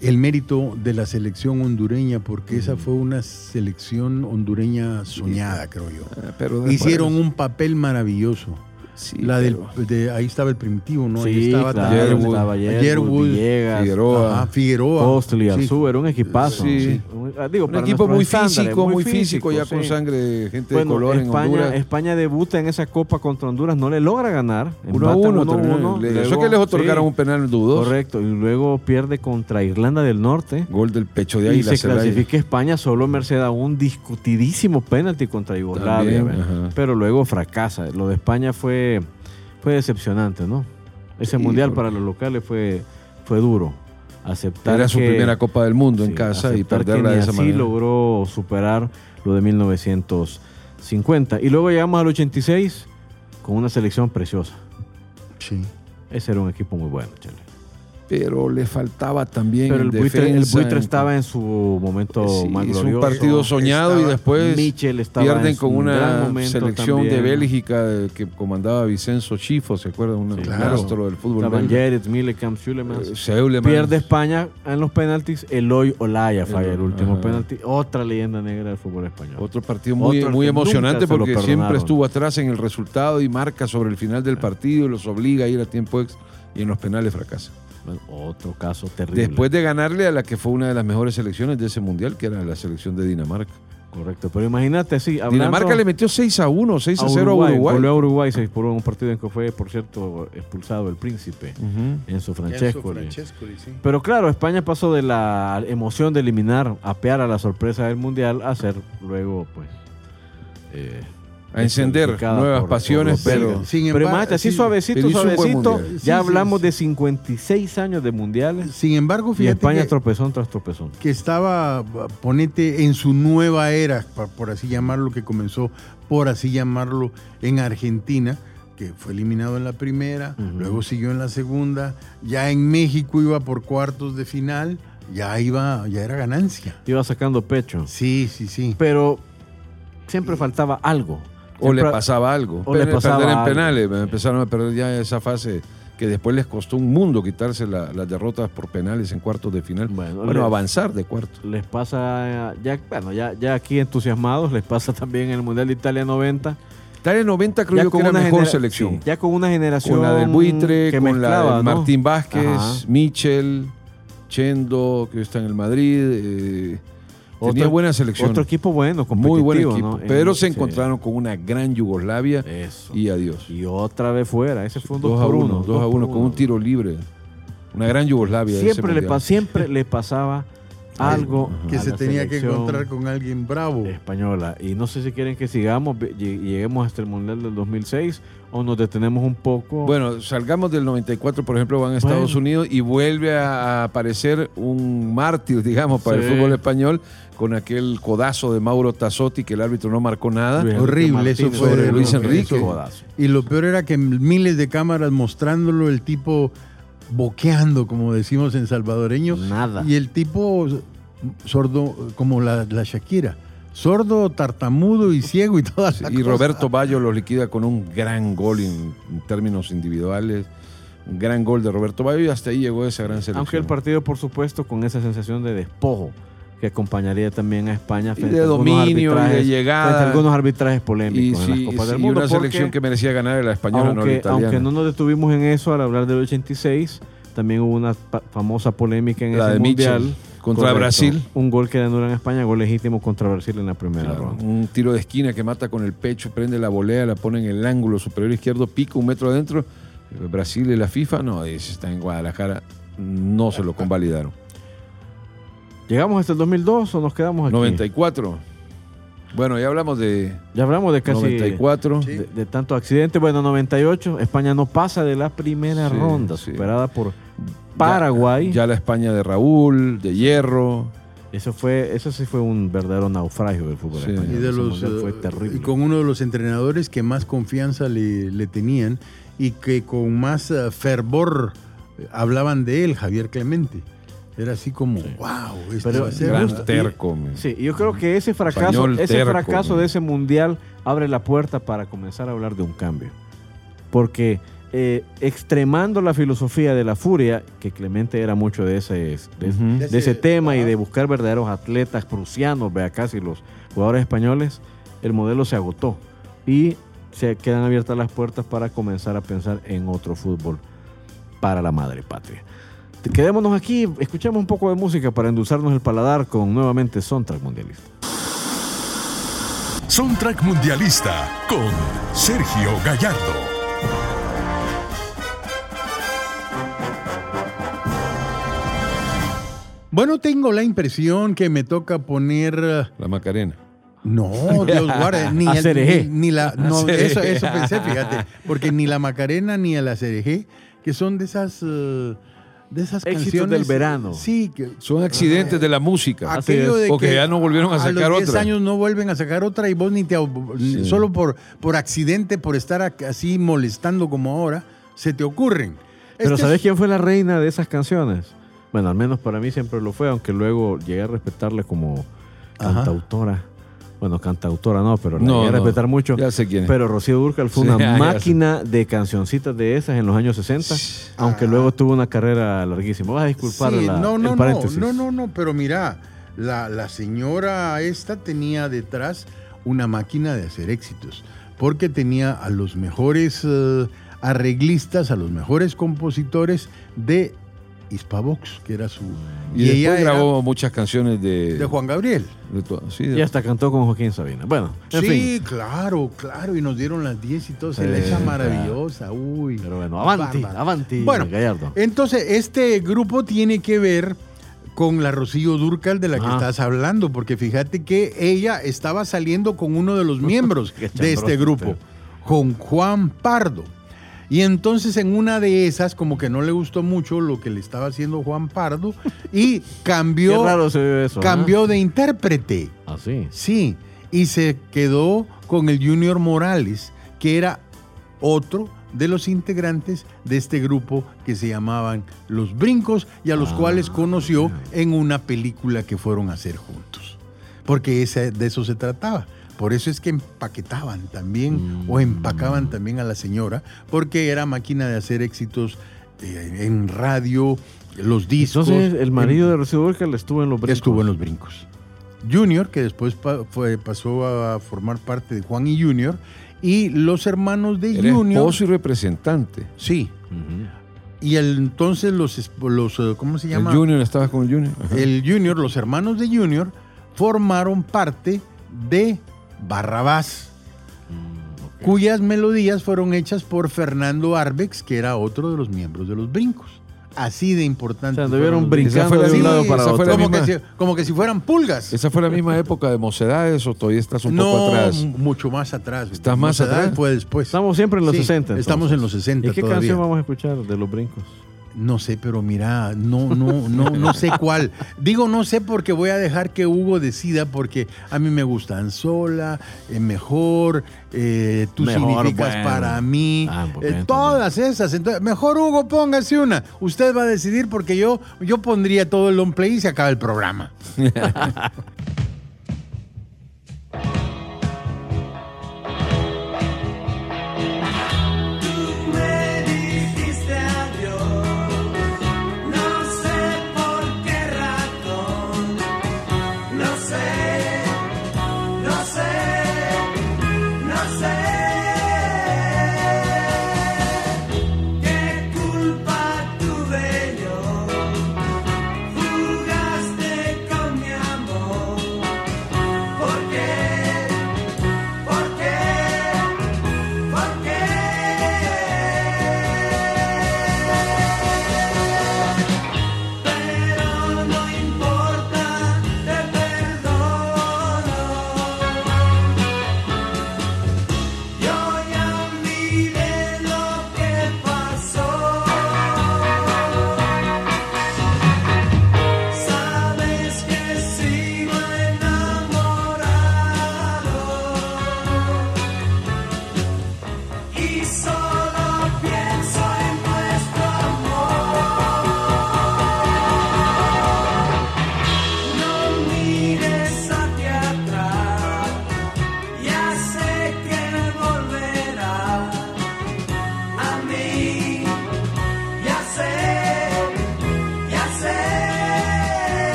el mérito de la selección hondureña, porque esa fue una selección hondureña soñada, creo yo. Ah, pero Hicieron un papel maravilloso. Sí, la del, pero- de, ahí estaba el primitivo, ¿no? ahí sí, estaba claro, también- Yerwood. estaba Villegas, Figueroa. Ajá, Figueroa. Postle y Sí. Arzú, era un equipazo. Sí. Un- ah, digo, un para equipo muy físico, muy físico, ya sí. con sangre de gente Bueno, de color en España, Honduras. España debuta en esa copa contra Honduras, no le logra ganar. Uno a empatan uno, uno a terminó. uno, Le- luego- Eso que les otorgaron sí, un penal dudoso. Correcto, y luego pierde contra Irlanda del Norte. Gol del pecho de Y Águila se clasifica España solo merced a un discutidísimo penalti contra Yugoslavia. Pero luego fracasa. Lo de España fue, fue decepcionante, ¿no? Ese Sí, mundial porque- para los locales fue, fue duro. Aceptar Era su que- primera Copa del Mundo en sí, casa y que perderla ni de esa así manera. logró superar lo de 1950. Y luego llegamos al 86 con una selección preciosa. Sí. Ese era un equipo muy bueno, Chale. Pero le faltaba también Pero el buitre, el defensa, buitre en- estaba en su momento Sí, más glorioso. un partido soñado y después pierden en con una selección de. Bélgica eh, que comandaba Vicenzo Chifo, ¿se acuerdan? Un Sí, claro. del fútbol Estaban. Jerez, Millecamp, Schulemans. Eh, Seulemans. Pierde España en los penaltis. Eloy Olaya falla el último ajá. penalti. Otra leyenda negra del fútbol español. Otro partido muy, Otro muy emocionante porque siempre estuvo atrás en el resultado y marca sobre el final del partido y los obliga a ir a tiempo extra y en los penales fracasa. Bueno, otro caso terrible. Después de ganarle a la que fue una de las mejores selecciones de ese mundial, que era la selección de Dinamarca. Correcto. Pero imagínate, sí. hablando- Dinamarca le metió 6 a 1, 6 a 0 a Uruguay. Goleó a Uruguay 6 por 1, un partido en que fue, por cierto, expulsado el príncipe Ujú. Enzo Francesco. Francescoli, sí. Pero claro, España pasó de la emoción de eliminar, apear a la sorpresa del Mundial, a ser luego, pues... eh, A encender nuevas por- pasiones, por pero-. Sin Pero así sí, suavecito, suavecito. Ya Sí, hablamos sí. de 56 años de mundiales Sin embargo, y fíjate España que, tropezón tras tropezón. que estaba, ponete, en su nueva era, por así llamarlo, que comenzó, por así llamarlo, en Argentina, que fue eliminado en la primera, luego siguió en la segunda, ya en México iba por cuartos de final, ya iba, ya era ganancia. Iba sacando pecho. Sí, sí, sí. Pero siempre faltaba algo. O le pasaba algo. o le pasaba perder en penales. Empezaron a perder ya esa fase que después les costó un mundo quitarse la- las derrotas por penales en cuartos de final. Bueno, avanzar de cuartos. Les pasa, ya, bueno, ya, ya aquí entusiasmados, les pasa también en el Mundial de Italia 90. Italia 90 creo ya yo que era una mejor selección. sí, ya con una generación con la del buitre, que con la mezclaba, de ¿no? Martín Vázquez, Ajá. Michel, Chendo, que está en el Madrid. eh, tenía Otro- buena selección. Otro equipo bueno, muy buen equipo. ¿no? Pero En- se sí. encontraron con una gran Yugoslavia Eso. y adiós. Y otra vez fuera. Ese fue un 2 2 a por 1, 1. 2 a 1 con un tiro libre. Una gran Yugoslavia. Siempre le, pa- siempre le pasaba algo que se tenía que encontrar con alguien bravo. española. Y no sé si quieren que sigamos, lleguemos hasta el Mundial del 2006 o nos detenemos un poco. Bueno, salgamos del 94, por ejemplo, van a Estados Bueno. Unidos y vuelve a, aparecer un mártir, digamos, para Sí. el fútbol español con aquel codazo de Mauro Tassotti que el árbitro no marcó nada. Horrible, eso fue sobre Luis que Enrique. Y lo peor era que miles de cámaras mostrándolo, el tipo boqueando, como decimos en salvadoreño. Nada. Y el tipo sordo, como la, la Shakira. Sordo, tartamudo y ciego y toda la Y cosa. Roberto Bayo lo liquida con un gran gol en, en términos individuales. Un gran gol de Roberto Bayo y hasta ahí llegó esa gran selección. Aunque el partido, por supuesto, con esa sensación de despojo que acompañaría también a España Y frente de a algunos dominio y de llegada. frente a algunos arbitrajes polémicos y, en sí, las Copas sí, del y Mundo. una porque selección que merecía ganar la española, no la aunque, italiana. aunque no nos detuvimos en eso al hablar del 86, también hubo una famosa polémica en La ese de Mitchell contra Brasil. Un gol que anula en España, gol legítimo contra Brasil en la primera Claro, ronda. un tiro de esquina que mata con el pecho, prende la volea, la pone en el ángulo superior izquierdo, pica un metro adentro. Brasil y la FIFA, no, está en Guadalajara, no se lo convalidaron. ¿Llegamos hasta el 2002 o nos quedamos aquí? 94. Bueno, ya hablamos de Ya hablamos de casi 94. de, de tantos accidentes. Bueno, 98, España no pasa de la primera Sí, ronda, sí. superada por Paraguay. Ya, ya la España de Raúl, de Hierro. Eso fue, eso sí fue un verdadero naufragio del fútbol Sí. español. Y, de los, fue eh, terrible. y con uno de los entrenadores que más confianza le, le tenían y que con más eh, fervor eh, hablaban de él, Javier Clemente. Era así como, wow, este Pero va a ser Gran justo". terco. me- Sí, y yo creo que ese fracaso, Español ese terco, fracaso de ese mundial abre la puerta para comenzar a hablar de un cambio. Porque eh, extremando la filosofía de la furia, que Clemente era mucho de ese, de, de ese tema y de buscar verdaderos atletas prusianos, vea casi los jugadores españoles, el modelo se agotó y se quedan abiertas las puertas para comenzar a pensar en otro fútbol para la madre patria. Quedémonos aquí, escuchemos un poco de música para endulzarnos el paladar con nuevamente Soundtrack Mundialista. Soundtrack Mundialista con Sergio Gallardo. Bueno, tengo la impresión que me toca poner... eh, La Macarena. No, Dios guarde, ni, el- ni, ni la... No, Cereje. eso, eso pensé, fíjate. Porque ni la Macarena ni a la Cereje, que son de esas... eh, de esas Éxitos canciones... del verano. Sí, que Son accidentes de la música. Así aquello es. de O que ya no volvieron a los sacar 10 otra. años no vuelven a sacar otra y vos ni te Sí. solo por por accidente por estar así molestando como ahora se te ocurren. Pero Este ¿sabes es- quién fue la reina de esas canciones? Bueno, al menos para mí siempre lo fue, aunque luego llegué a respetarle como Ajá. cantautora. Bueno, cantautora no, pero la No, llegué a no. respetar mucho. Ya sé quién es. Pero Rocío Durcal fue Sí, una máquina de cancioncitas de esas en los años 60, aunque luego tuvo una carrera larguísima. Vas a disculpar Sí, la, no, el no, no, paréntesis. no, no, no, pero mira, la, la señora esta tenía detrás una máquina de hacer éxitos, porque tenía a los mejores eh, arreglistas, a los mejores compositores de Hispavox, que era su... Y, después ella era grabó muchas canciones de, de Juan Gabriel. De todo- sí, de- Y hasta cantó con Joaquín Sabina. Bueno, en sí, fin. claro, claro, y nos dieron las 10 y todo, se echa claro. maravillosa, uy. Pero bueno, avanti, bárbaro. avanti, Bueno, Gallardo. Entonces, este grupo tiene que ver con la Rocío Durcal de la que estás hablando, porque fíjate que ella estaba saliendo con uno de los miembros de este grupo, con Juan Pardo. Y entonces en una de esas, como que no le gustó mucho lo que le estaba haciendo Juan Pardo, y Qué cambió, raro se ve eso. ¿ah? cambió de intérprete. Así. Sí, y se quedó con el Junior Morales, que era otro de los integrantes de este grupo que se llamaban Los Brincos y a los Ah, cuales conoció en una película que fueron a hacer juntos. Porque ese- de eso se trataba. Por eso es que empaquetaban también o Mm. empacaban también a la señora, porque era máquina de hacer éxitos eh, en radio, los discos. Entonces, el marido en- de Rocío Durcal estuvo en los brincos. Estuvo en los brincos. Junior, que después pa- fue, pasó a formar parte de Juan y Junior, y los hermanos de Era Junior. esposo y representante. Sí. Y el- entonces los, los eh, ¿cómo se llama? El Junior estaba con el Junior. Ajá. El Junior, los hermanos de Junior, formaron parte de Barrabás, Mm, ok. cuyas melodías fueron hechas por Fernando Arbex, que era otro de los miembros de los brincos. así de O importante. sea, anduvieron fueron los brincando de un lado para otro. como, que misma- si, como que si fueran pulgas. ¿Esa fue la misma época de mocedades o todavía estás un poco atrás? mucho más atrás. ¿Estás más Mocedad atrás? Fue después. Estamos siempre en los Sí, 60. Estamos en los 60 ¿Y qué todavía. canción vamos a escuchar de los brincos? No sé, pero mira, no, no, no, no sé cuál. Digo no sé porque voy a dejar que Hugo decida porque a mí me gustan sola, eh, mejor, eh, tú Mejor, significas bueno. para mí, Ah, pues, eh, todas esas. Entonces, mejor Hugo, póngase una. Usted va a decidir porque yo, yo pondría todo el long play y se acaba el programa.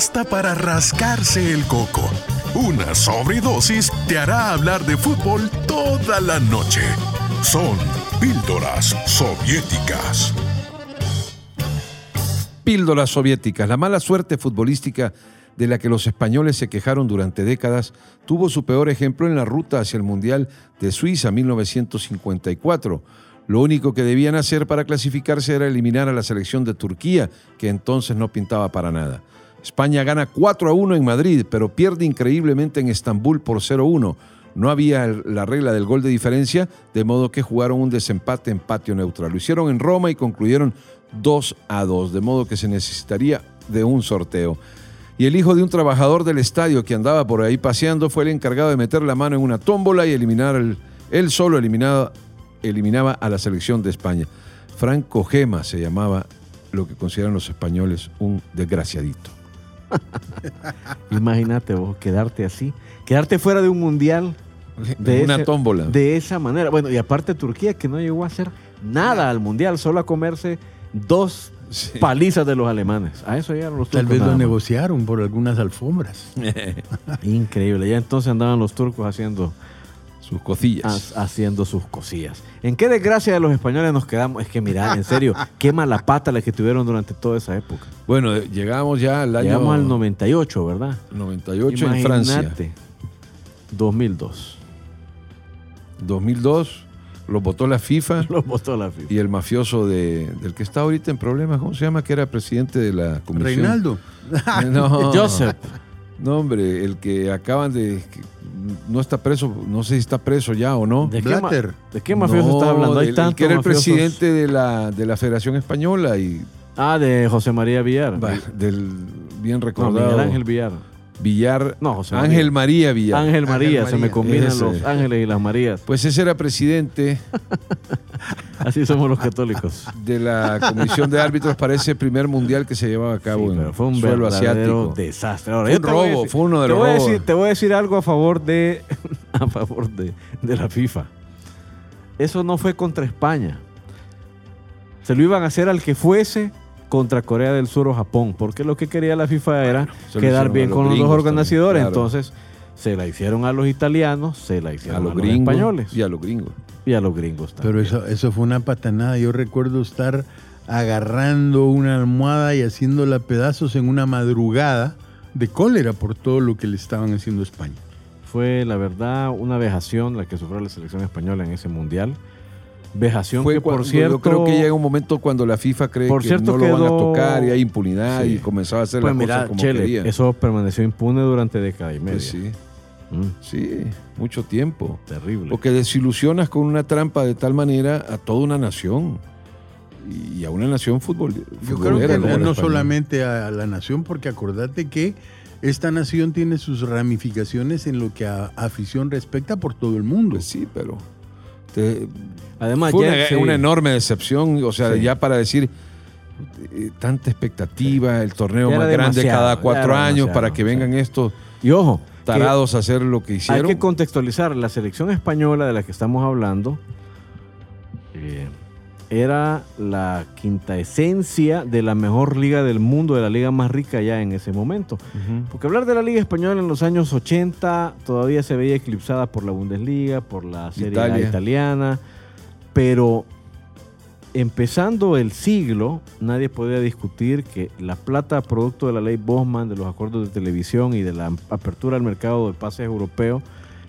Una basta para rascarse el coco. Una sobredosis te hará hablar de fútbol toda la noche. Son píldoras soviéticas. Píldoras soviéticas. La mala suerte futbolística de la que los españoles se quejaron durante décadas tuvo su peor ejemplo en la ruta hacia el Mundial de Suiza 1954. Lo único que debían hacer para clasificarse era eliminar a la selección de Turquía, que entonces no pintaba para nada. España gana 4 a 1 en Madrid, pero pierde increíblemente en Estambul por 0 a 1. No había la regla del gol de diferencia, de modo que jugaron un desempate en patio neutral. Lo hicieron en Roma y concluyeron 2 a 2, de modo que se necesitaría de un sorteo. Y el hijo de un trabajador del estadio que andaba por ahí paseando fue el encargado de meter la mano en una tómbola y eliminar el, él solo eliminaba, eliminaba a la selección de España. Franco Gema se llamaba lo que consideran los españoles un desgraciadito. Imagínate vos quedarte así, quedarte fuera de un mundial de, una ese- tómbola. de esa manera. Bueno, y aparte Turquía que no llegó a hacer nada al mundial, solo a comerse dos Sí. palizas de los alemanes. A eso llegaron los Tal turcos. vez lo negociaron por algunas alfombras. Increíble. Ya entonces andaban los turcos haciendo, Sus cocillas. ha- haciendo sus cosillas. ¿En qué desgracia de los españoles nos quedamos? Es que mira, en serio, qué mala pata la que tuvieron durante toda esa época. Bueno, eh, llegamos ya al año Llegamos al 98, ¿verdad? 98 en Francia. Imagínate. 2002. 2002 lo votó la FIFA Lo votó la FIFA. y el mafioso de- del que está ahorita en problemas, ¿cómo se llama? Que era presidente de la comisión. Reinaldo. No, Joseph. No, hombre, el que acaban de... no está preso, no sé si está preso ya o no. ¿De qué, Blatter. ¿De qué mafioso No, está hablando? Hay del- el tantos que era el mafiosos. presidente de la, de la Federación Española y Ah, de José María Villar. bah, del bien no, recordado Miguel Ángel Villar. Villar. No, José María. Ángel María Villar. Ángel María, se me combinan Ese. los ángeles y las Marías. Pues ese era presidente Así somos los católicos. de la Comisión de Árbitros para ese primer mundial que se llevaba a cabo Sí, en pero fue un suelo asiático. desastre. Ahora, Fue un robo, decir- fue uno de te los voy a robos. decir- te voy a decir algo a favor de a favor de, de la FIFA. Eso no fue contra España. Se lo iban a hacer al que fuese contra Corea del Sur o Japón, porque lo que quería la FIFA era quedar bien con los dos organizadores. también, claro. Entonces, se la hicieron a los italianos, se la hicieron a los los, gringos españoles y a los gringos. y a los gringos también. Pero eso, eso fue una patanada. Yo recuerdo estar agarrando una almohada y haciéndola pedazos en una madrugada de cólera por todo lo que le estaban haciendo a España. Fue, la verdad, una vejación la que sufrió la selección española en ese mundial. Vejación Fue que, por cuando- cierto... yo creo que llega un momento cuando la FIFA cree Por que cierto, no lo van a tocar y hay impunidad Sí. y comenzaba a hacer Pues las mira, cosas como Chele, querían. eso permaneció impune durante década y media. Pues sí, Mm, sí, mucho tiempo. terrible. Porque desilusionas con una trampa de tal manera a toda una nación y a una nación futbol, Yo creo que no, solamente a la nación, porque acordate que esta nación tiene sus ramificaciones en lo que a afición respecta por todo el mundo. Pues sí, pero te- Además, fue ya- una, enorme decepción, o sea, Sí. ya para decir eh, tanta expectativa, el torneo Ya más grande cada cuatro años para que vengan estos Y ojo, tarados a hacer lo que hay hicieron. que contextualizar. La selección española de la que estamos hablando eh, era la quinta esencia de la mejor liga del mundo, de la liga más rica ya en ese momento. Porque hablar de la Liga Española en los años 80 todavía se veía eclipsada por la Bundesliga, por la Serie A Italia. italiana, pero empezando el siglo, nadie podía discutir que la plata producto de la ley Bosman, de los acuerdos de televisión y de la apertura al mercado de pases europeo,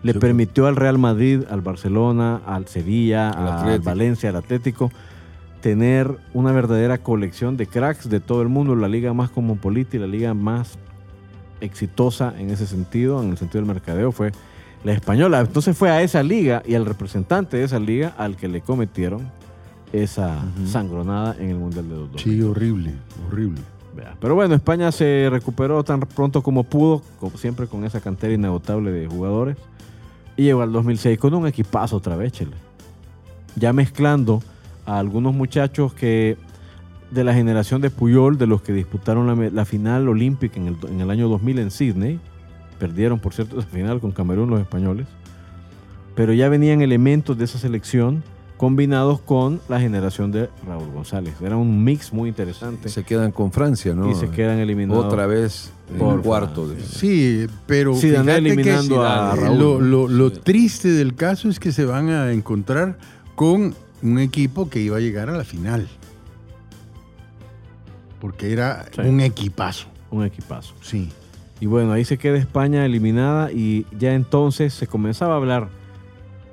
le permitió al Real Madrid, al Barcelona, al Sevilla, Al. Valencia, al Atlético, tener una verdadera colección de cracks de todo el mundo, la liga más cosmopolita y la liga más exitosa en ese sentido, en el sentido del mercadeo, fue la española. Entonces fue a esa liga y al representante de esa liga al que le cometieron esa sangronada en el Mundial de 2002. Sí, horrible, horrible. Pero bueno, España se recuperó tan pronto como pudo, como siempre con esa cantera inagotable de jugadores. Y llegó al 2006 con un equipazo otra vez, Chele. Ya mezclando a algunos muchachos que de la generación de Puyol, de los que disputaron la, final olímpica en el, en el año 2000 en Sydney. Perdieron, por cierto, esa final con Camerún los españoles. Pero ya venían elementos de esa selección combinados con la generación de Raúl González. Era un mix muy interesante Se quedan con Francia, ¿no? y se quedan eliminados. Otra vez en Por el cuarto. De... Sí, pero Zidane que eliminando a Raúl, lo- lo triste del caso es que se van a encontrar con un equipo que iba a llegar a la final. Porque era Sí. un equipazo, Un equipazo. sí. Y bueno, ahí se queda España eliminada y ya entonces se comenzaba a hablar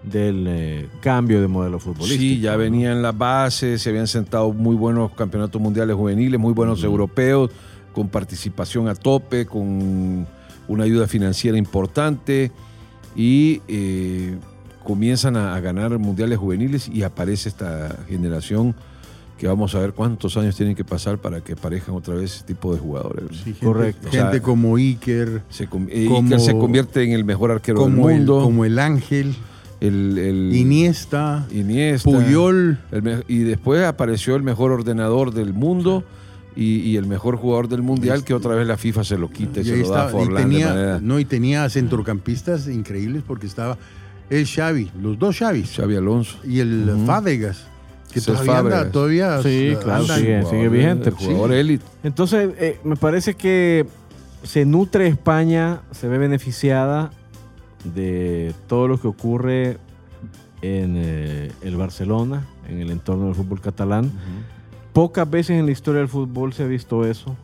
del eh, cambio de modelo futbolístico. Sí, ya ¿no? venían las bases, se habían sentado muy buenos campeonatos mundiales juveniles, muy buenos europeos, con participación a tope, con una ayuda financiera importante y eh, comienzan a, a ganar mundiales juveniles y aparece esta generación que vamos a ver cuántos años tienen que pasar para que aparezcan otra vez ese tipo de jugadores. Sí, gente, Correcto. Gente O sea, como Iker, Se, eh, Como- Iker se convierte en el mejor arquero como del el, mundo. como el Ángel, el, el- Iniesta, Iniesta. Puyol. El y después apareció el mejor ordenador del mundo y, y el mejor jugador del mundial que otra vez la FIFA se lo quita y, Y se lo da a y Forlán de manera no, y tenía centrocampistas increíbles porque estaba el Xavi, los dos Xavis Xavi Alonso. y el. Fábregas, que todavía anda, todavía Sí, uh, claro, sigue, sigue vigente. El jugador élite. Entonces, eh, me parece que se nutre España, se ve beneficiada de todo lo que ocurre en eh, el Barcelona, en el entorno del fútbol catalán. Pocas veces en la historia del fútbol se ha visto eso.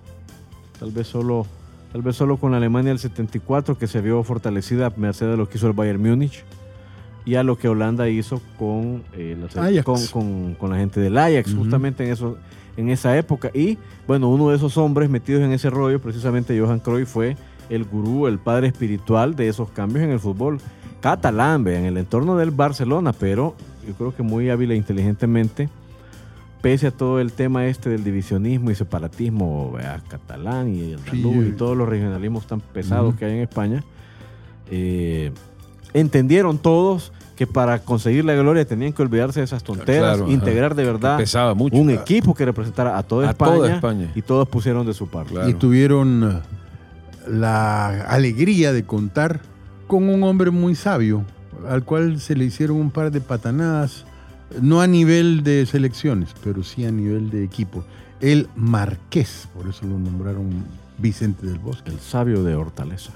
Tal vez solo Tal vez solo con la Alemania del 74, que se vio fortalecida a merced de lo que hizo el Bayern Múnich y a lo que Holanda hizo con, eh, la, con, con- con la gente del Ajax, justamente en, eso, en esa época. Y bueno, uno de esos hombres metidos en ese rollo, precisamente Johan Cruyff, fue el gurú, el padre espiritual de esos cambios en el fútbol catalán, en el entorno del Barcelona, pero yo creo que muy hábil e inteligentemente pese a todo el tema este del divisionismo y separatismo catalán y andaluz Sí, y todos los regionalismos tan pesados que hay en España, eh, entendieron todos que para conseguir la gloria tenían que olvidarse de esas tonteras, Claro, ajá. integrar de verdad Pesaba mucho. un equipo que representara a toda, A España, toda España. y todos pusieron de su parte. Claro. Y tuvieron eh, la alegría de contar con un hombre muy sabio, al cual se le hicieron un par de patanadas, no a nivel de selecciones, pero sí a nivel de equipo. El Marqués, por eso lo nombraron Vicente del Bosque. El sabio de Hortaleza.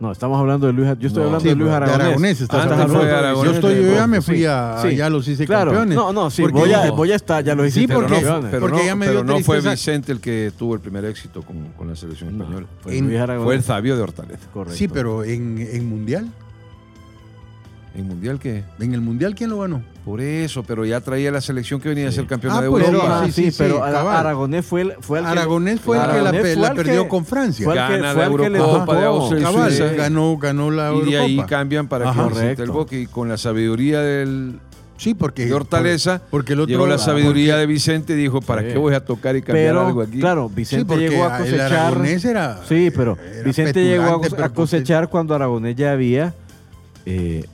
No, estamos hablando de Luis. Yo estoy No. hablando Sí, de Luis de Aragonés. Estás hablando de Aragonés. Yo estoy, yo ya me Sí, fui a, sí. ya los hice Claro, campeones. no, no, sí, voy a, ya- voy a estar, ya lo hice Sí, porque- campeones. pero porque no, ya me pero dio no fue. Vicente el que tuvo el primer éxito con, con la selección No, española. fue En- Luis Aragonés. Fue el sabio de Hortaleza. Correcto. Sí, pero en, en Mundial, ¿En Mundial qué? en el Mundial, ¿quién lo ganó? Por eso, pero ya traía la selección que venía a ser campeona Ah, de pues, Europa. pero- Ah, sí, sí, sí, sí, pero. Aragonés fue el, fue el que- Aragonés fue el que la, fue que- perdió con Francia. fue el que- Gana fue la Eurocopa de. Austria Cabal, ganó, ganó la Y de ahí Eurocopa. cambian para Ajá. que Vicente el. Bosque y con la sabiduría del, Sí, porque de Hortaleza porque el otro llegó la sabiduría porque- de Vicente y dijo, ¿para Sí. qué voy a tocar y cambiar Pero, algo aquí? claro, Sí, Vicente porque llegó a el cosechar. Aragonés era Sí, pero era Vicente llegó a, cosechar cuando Aragonés ya había eh,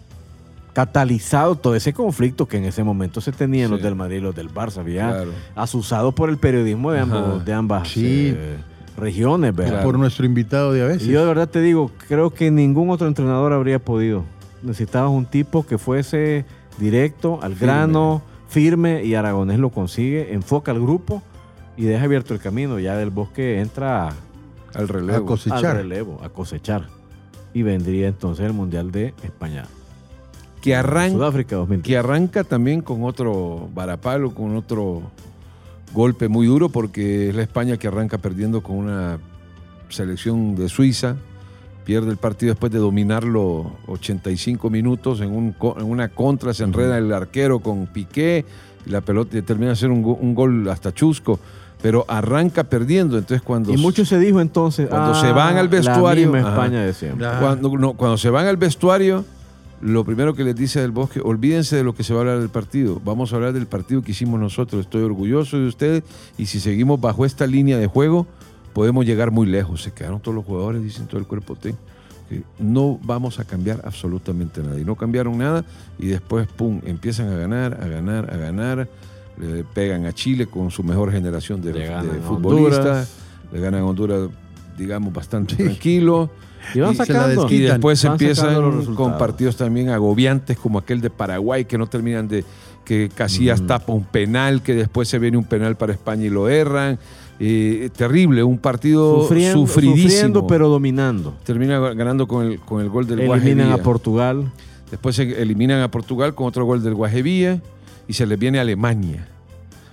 catalizado todo ese conflicto que en ese momento se tenían los Sí. del Madrid y los del Barça, había Claro. asusado por el periodismo de, ambos, de ambas Sí. eh, regiones, ¿verdad? por nuestro invitado de a veces. Y yo de verdad te digo, creo que ningún otro entrenador habría podido. Necesitabas un tipo que fuese directo, al Firme. grano, firme, y Aragonés lo consigue, enfoca al grupo y deja abierto el camino. Ya del bosque entra Al a relevo. cosechar. al relevo, a cosechar. Y vendría entonces el Mundial de España. Que, arranca, Sudáfrica 2003. que arranca también con otro varapalo, con otro golpe muy duro, porque es la España que arranca perdiendo con una selección de Suiza. Pierde el partido después de dominarlo 85 minutos en, un en una contra, se enreda el arquero con Piqué, y la pelota y termina de ser un, go- un gol hasta chusco, pero arranca perdiendo. Entonces cuando Y mucho se dijo entonces. Cuando ah, se van al vestuario, La misma ajá. España de siempre. Ah. Cuando, no, cuando se van al vestuario, lo primero que les dice del bosque, olvídense de lo que se va a hablar del partido. Vamos a hablar del partido que hicimos nosotros. Estoy orgulloso de ustedes y si seguimos bajo esta línea de juego, podemos llegar muy lejos. Se quedaron todos los jugadores, dicen todo el cuerpo técnico. No vamos a cambiar absolutamente nada. Y no cambiaron nada y después, pum, empiezan a ganar, a ganar, a ganar. Le pegan a Chile con su mejor generación de, futbolistas. Le ganan a Honduras, digamos, bastante Sí. tranquilo. Y van Y sacando. Y después Van empiezan con partidos también agobiantes como aquel de Paraguay que no terminan de que Casillas Mm. tapa un penal, que después se viene un penal para España y lo erran. Eh, terrible, un partido Sufriendo, sufridísimo. sufriendo, pero dominando. Termina ganando con el, con el gol del Eliminan Guajevía. a Portugal. Después se eliminan a Portugal con otro gol del Guajevía y se les viene a Alemania.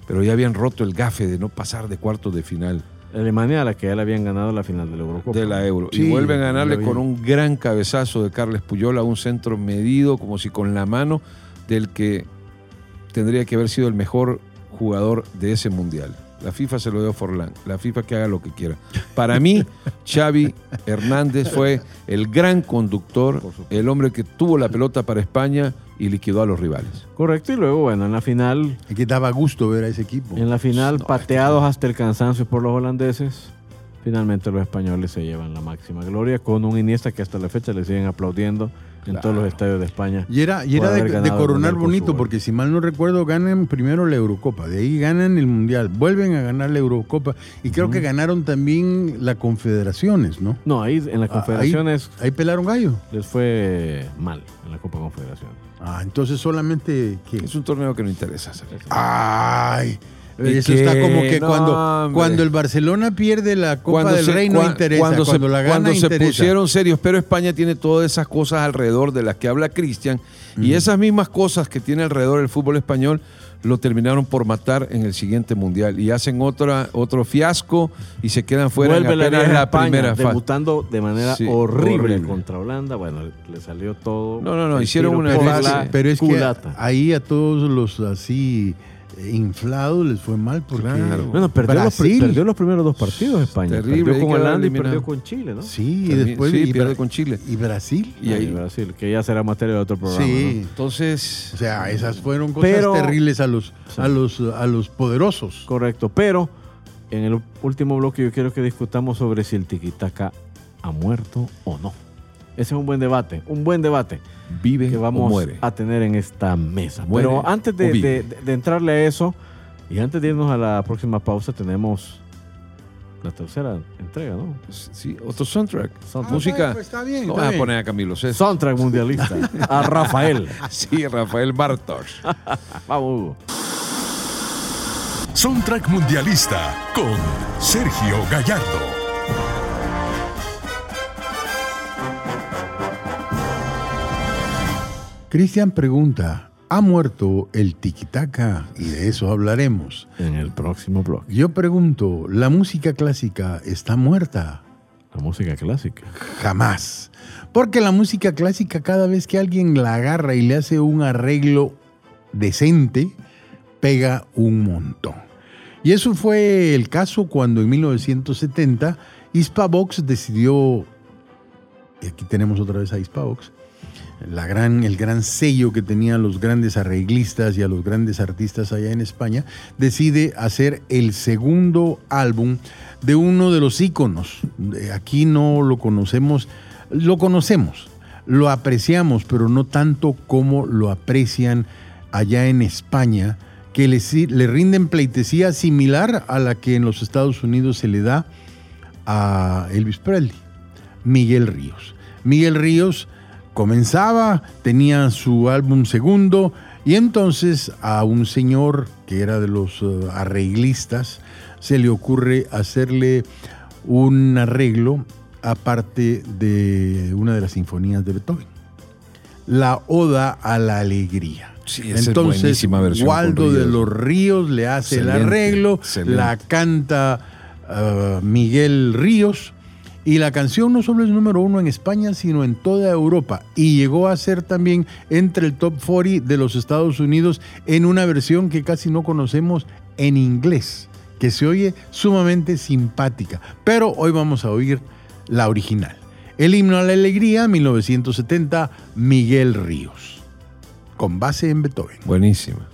Pero ya habían roto el gafe de no pasar de cuartos de final Alemania a la que ya le habían ganado la final de la Eurocopa. de la Euro. Sí, y vuelven a ganarle con un gran cabezazo de Carles Puyol a un centro medido, como si con la mano, del que tendría que haber sido el mejor jugador de ese mundial. La FIFA se lo dio a Forlán. La FIFA que haga lo que quiera. Para mí, Xavi Hernández fue el gran conductor, el hombre que tuvo la pelota para España y liquidó a los rivales. Correcto, y luego, bueno, en la final, Es que daba gusto ver a ese equipo. en la final, No, pateados hasta el cansancio por los holandeses, finalmente los españoles se llevan la máxima gloria con un Iniesta que hasta la fecha le siguen aplaudiendo en todos los estadios de España. Y era, y era de, coronar bonito, porque si mal no recuerdo, ganan primero la Eurocopa, de ahí ganan el Mundial, vuelven a ganar la Eurocopa y creo que ganaron también las confederaciones, ¿no? No, ahí en las Ah, ahí- confederaciones Ahí, pelaron gallo. les fue mal en la Copa Confederación. Ah, entonces solamente. Es un torneo que no interesa. Sergio. Ay, ¿Y eso qué? está como que No, cuando, hombre. cuando el Barcelona pierde la Copa del se- Rey no cua- interesa, cuando cuando, se, la gana cuando se interesa. pusieron serios, pero España tiene todas esas cosas alrededor de las que habla Cristian y esas mismas cosas que tiene alrededor el fútbol español lo terminaron por matar en el siguiente mundial y hacen otra, otro fiasco y se quedan fuera en la, España, primera fase. debutando de manera Sí, horrible, horrible. contra Holanda. Bueno, le salió todo. No, no, no, hicieron una la Pero es que culata. ahí a todos los así inflados les fue mal porque Claro. Bueno, perdió los, Brasil, perdió los primeros dos partidos España. Terrible, perdió con Holanda y perdió con Chile, ¿no? sí, y después sí, y pierde con Chile. y Brasil. Y ahí- Brasil, que ya será materia de otro programa. Sí. ¿no? Entonces, O sea, esas fueron cosas Pero- terribles a los a los a los poderosos. Correcto, pero en el último bloque yo quiero que discutamos sobre si el tiquitaca ha muerto o no. Ese es un buen debate, un buen debate vive que o vamos muere. a tener en esta mesa. Muere Pero antes de, entrarle a eso y antes de irnos a la próxima pausa tenemos la tercera entrega, ¿no? Sí, otro soundtrack. Soundtrack. Música. pues está bien, No está a poner a Camilo César. Soundtrack mundialista. a Rafael. Sí, Rafael Bartos. Vamos, Hugo. Soundtrack Mundialista con Sergio Gallardo. Cristian pregunta, ¿ha muerto el tiquitaca? Y de eso hablaremos. En el próximo bloque. Yo pregunto, ¿la música clásica está muerta? La música clásica. Jamás. Porque la música clásica, cada vez que alguien la agarra y le hace un arreglo decente, pega un montón. Y eso fue el caso cuando en 1970 Hispavox decidió, y aquí tenemos otra vez a Hispavox, la gran, el gran sello que tenían los grandes arreglistas y a los grandes artistas allá en España, decide hacer el segundo álbum de uno de los íconos. Eh, Aquí no lo conocemos, lo conocemos, lo apreciamos, pero no tanto como lo aprecian allá en España, que le, le rinden pleitesía similar a la que en los Estados Unidos se le da a Elvis Presley, Miguel Ríos. Miguel Ríos comenzaba, tenía su álbum segundo y entonces a un señor que era de los eh, arreglistas se le ocurre hacerle un arreglo aparte de una de las sinfonías de Beethoven. La Oda a la Alegría. Sí, Entonces, Waldo de los Ríos le hace el arreglo, excelente. la canta ah, Miguel Ríos y la canción no solo es número uno en España, sino en toda Europa y llegó a ser también entre el top 40 de los Estados Unidos en una versión que casi no conocemos en inglés, que se oye sumamente simpática. Pero hoy vamos a oír la original. El himno a la alegría, 1970, Miguel Ríos, con base en Beethoven. Buenísima.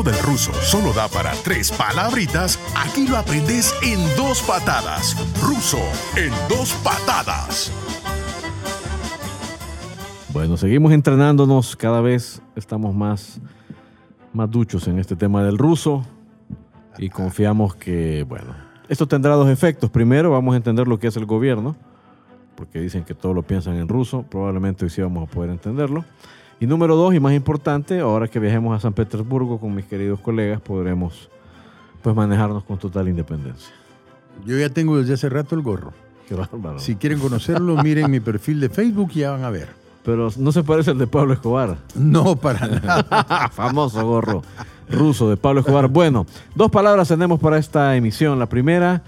Conocimiento del ruso solo da para tres palabritas, aquí lo aprendes en dos patadas. Ruso en dos patadas. Bueno, seguimos entrenándonos, cada vez estamos más, más duchos en este tema del ruso y confiamos que, bueno, esto tendrá dos efectos. Primero, vamos a entender lo que es el gobierno, porque dicen que todo lo piensan en ruso, probablemente hoy sí vamos a poder entenderlo. Y número dos, y más importante, ahora que viajemos a San Petersburgo con mis queridos colegas, podremos pues manejarnos con total independencia. Yo ya tengo desde hace rato el gorro. Si quieren conocerlo, miren mi perfil de Facebook y ya van a ver. Pero no se parece al de Pablo Escobar. No, para nada. Famoso gorro ruso de Pablo Escobar. Bueno, dos palabras tenemos para esta emisión. La primera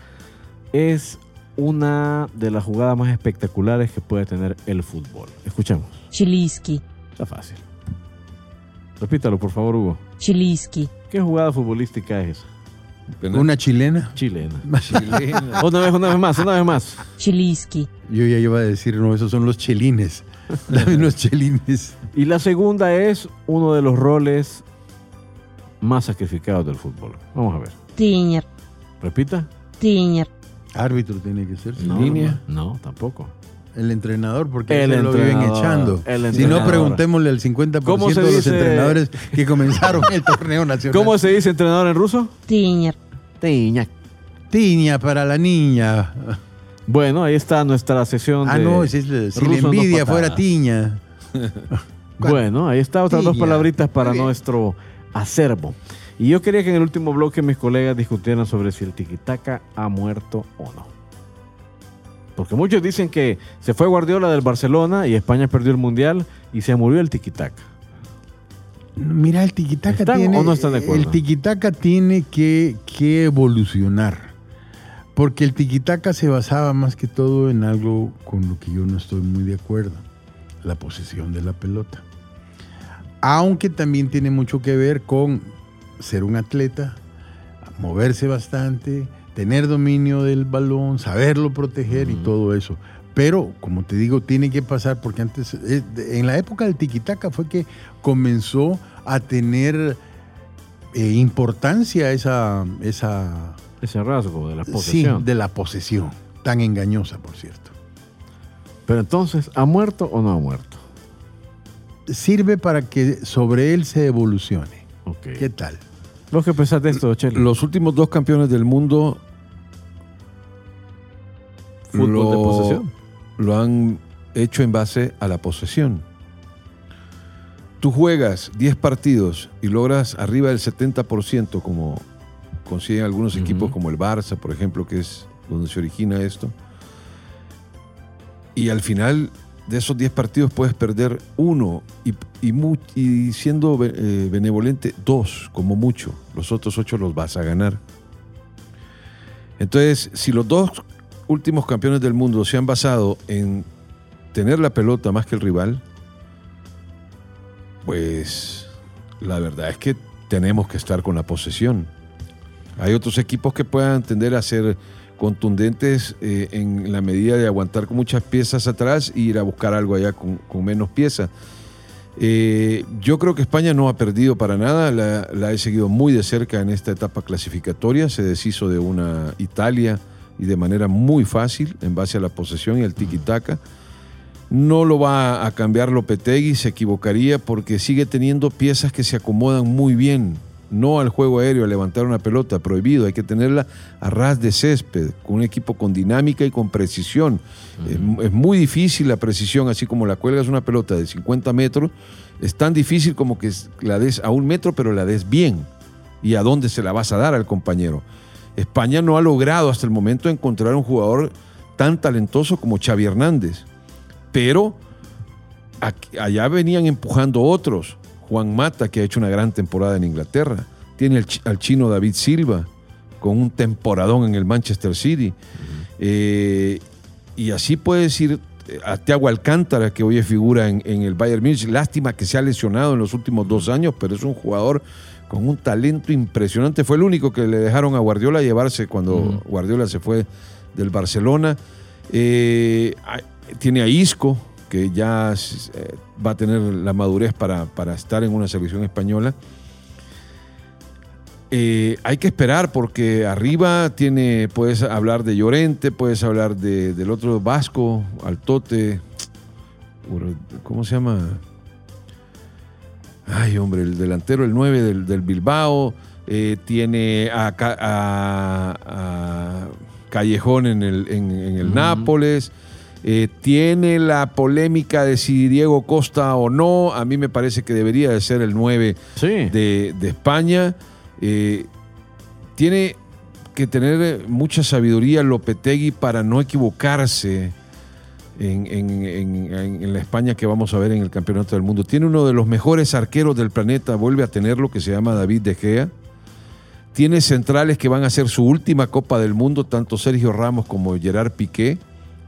es una de las jugadas más espectaculares que puede tener el fútbol. Escuchemos. Chilisky Está fácil. Repítalo, por favor, Hugo. Chiliski. ¿Qué jugada futbolística es esa? ¿Una chilena? Chilena. chilena. una vez, una vez más, una vez más. Chiliski. Yo ya iba a decir, no, esos son los chelines. Dame unos chelines. Y la segunda es uno de los roles más sacrificados del fútbol. Vamos a ver. Tiñer. Repita. Tiñer. Árbitro tiene que ser. No, línea. No, tampoco. El entrenador, porque el lo viven echando. Si no, preguntémosle al 50% de los entrenadores que comenzaron el torneo nacional. ¿Cómo se dice entrenador en ruso? Tiña. Tiña. Tiña para la niña. Bueno, ahí está nuestra sesión. Ah, no, si, si la envidia fuera tiña. bueno, ahí está otras dos palabritas para nuestro acervo. Y yo quería que en el último bloque mis colegas discutieran sobre si el tiquitaca ha muerto o no. Porque muchos dicen que se fue Guardiola del Barcelona y España perdió el Mundial y se murió el tiquitaca. Mira, el tiquitaca ¿Están tiene. o no están de acuerdo? El tiquitaca tiene que, que evolucionar. Porque el tiquitaca se basaba más que todo en algo con lo que yo no estoy muy de acuerdo: la posesión de la pelota. Aunque también tiene mucho que ver con ser un atleta, moverse bastante, tener dominio del balón, saberlo proteger y todo eso. Pero, como te digo, tiene que pasar porque antes, eh, en la época del tiquitaca fue que comenzó a tener eh, importancia esa, esa Ese rasgo de la sí, posesión. de la posesión, tan engañosa, por cierto. Pero entonces, ¿ha muerto o no ha muerto? Sirve para que sobre él se evolucione. ¿Qué tal? ¿Vos qué pensás de esto, Chelo? Los últimos dos campeones del mundo Fútbol de lo- posesión. lo han hecho en base a la posesión. Tú juegas 10 partidos y logras arriba del 70%, como consiguen algunos equipos como el Barça, por ejemplo, que es donde se origina esto. Y al final de esos 10 partidos puedes perder uno y, y siendo eh, benevolente, dos como mucho. Los otros ocho los vas a ganar. Entonces, si los dos últimos campeones del mundo se han basado en tener la pelota más que el rival, pues la verdad es que tenemos que estar con la posesión. Hay otros equipos que puedan tender a ser contundentes eh, en la medida de aguantar con muchas piezas atrás e ir a buscar algo allá con, menos piezas. Eh, yo creo que España no ha perdido para nada, la, la he seguido muy de cerca en esta etapa clasificatoria, se deshizo de una Italia y de manera muy fácil en base a la posesión y al tiki-taka. No lo va a cambiar Lopetegui, se equivocaría porque sigue teniendo piezas que se acomodan muy bien. No al juego aéreo, a levantar una pelota, prohibido. Hay que tenerla a ras de césped, con un equipo con dinámica y con precisión. es, es muy difícil la precisión, así como la cuelgas una pelota de 50 metros. Es tan difícil como que la des a un metro, pero la des bien. ¿Y a dónde se la vas a dar al compañero? España no ha logrado hasta el momento encontrar un jugador tan talentoso como Xavi Hernández. Pero allá venían empujando otros. Juan Mata, que ha hecho una gran temporada en Inglaterra. Tiene al, chi- al chino David Silva, con un temporadón en el Manchester City. Eh, y así puedes ir eh, a Thiago Alcántara, que hoy es figura en, en el Bayern Múnich. Lástima que se ha lesionado en los últimos dos años, pero es un jugador con un talento impresionante. Fue el único que le dejaron a Guardiola llevarse cuando Guardiola se fue del Barcelona. Eh, tiene a Isco, que ya eh, va a tener la madurez para, para estar en una selección española. Eh, hay que esperar porque arriba tiene, puedes hablar de Llorente, puedes hablar de- del otro Vasco, Altote, ¿cómo se llama? Ay, hombre, el delantero, el 9 del, del Bilbao, eh, tiene a, Ca- a- a Callejón en el, en, en el Nápoles, eh, tiene la polémica de si Diego Costa o no, a mí me parece que debería de ser el 9 Sí. de, de España. Eh, tiene que tener mucha sabiduría Lopetegui para no equivocarse en, en- en- en- en la España que vamos a ver en el Campeonato del Mundo. Tiene uno de los mejores arqueros del planeta, vuelve a tenerlo, que se llama David De Gea. Tiene centrales que van a ser su última Copa del Mundo, tanto Sergio Ramos como Gerard Piqué.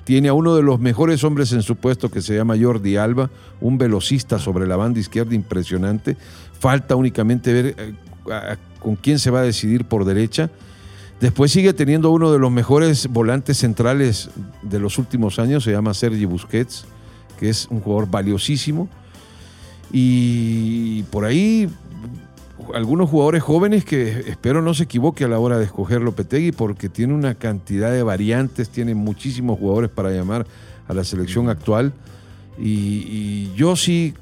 Tiene a uno de los mejores hombres en su puesto que se llama Jordi Alba, un velocista sobre la banda izquierda impresionante. Falta únicamente ver eh, con quién se va a decidir por derecha. Después sigue teniendo uno de los mejores volantes centrales de los últimos años, se llama Sergi Busquets, que es un jugador valiosísimo. Y por ahí algunos jugadores jóvenes que espero no se equivoque a la hora de escoger Lopetegui porque tiene una cantidad de variantes, tiene muchísimos jugadores para llamar a la selección actual. Y, y yo sí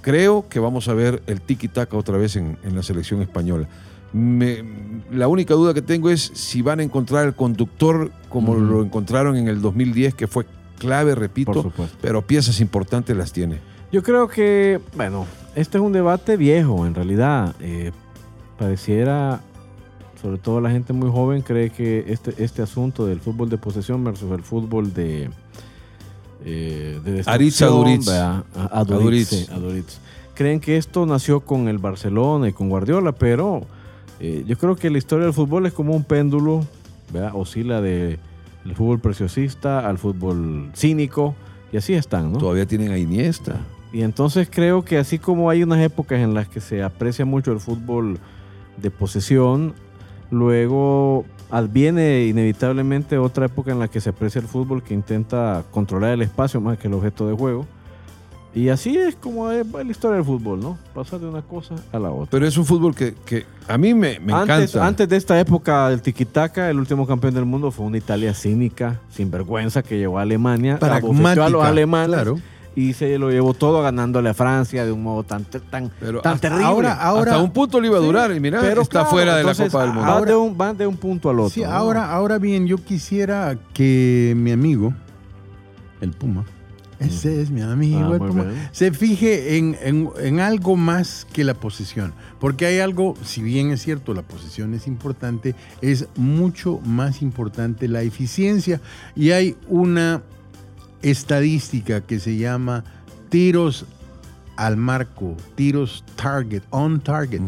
creo que vamos a ver el tiki-taka otra vez en, en la selección española. Me- la única duda que tengo es si van a encontrar el conductor como lo encontraron en el 2010, que fue clave, repito, pero piezas importantes las tiene. Yo creo que, bueno, este es un debate viejo, en realidad. Eh, pareciera, sobre todo la gente muy joven, cree que este, este asunto del fútbol de posesión versus el fútbol de. Eh, de Aritz Aduriz. Aduriz. Creen que esto nació con el Barcelona y con Guardiola, pero eh, yo creo que la historia del fútbol es como un péndulo, ¿verdad? oscila de el fútbol preciosista al fútbol cínico, y así están, ¿no? Todavía tienen a Iniesta. Y entonces creo que así como hay unas épocas en las que se aprecia mucho el fútbol de posesión, luego adviene inevitablemente otra época en la que se aprecia el fútbol que intenta controlar el espacio más que el objeto de juego. Y así es como es la historia del fútbol, ¿no? Pasar de una cosa a la otra. Pero es un fútbol que, que a mí me, me antes, encanta. antes de esta época del tiquitaca, el último campeón del mundo fue una Italia cínica, sin vergüenza, que llevó a Alemania, abofeteó a los Pragmática, alemanes claro. Y se lo llevó todo ganándole a Francia de un modo tan, tan, Pero tan hasta terrible. ahora- ahora- Hasta un punto le iba a Sí, durar y mira, pero está claro, fuera de la Copa del Mundo. Van, de un, van de un punto al otro. Sí, ¿no? ahora, ahora bien, yo quisiera que mi amigo, el Puma, ese es mi amigo, Ah, el Puma, se fije en, en- en algo más que la posesión. Porque hay algo, si bien es cierto, la posesión es importante, es mucho más importante la eficiencia. Y hay una estadística que se llama tiros al marco, tiros target, on target.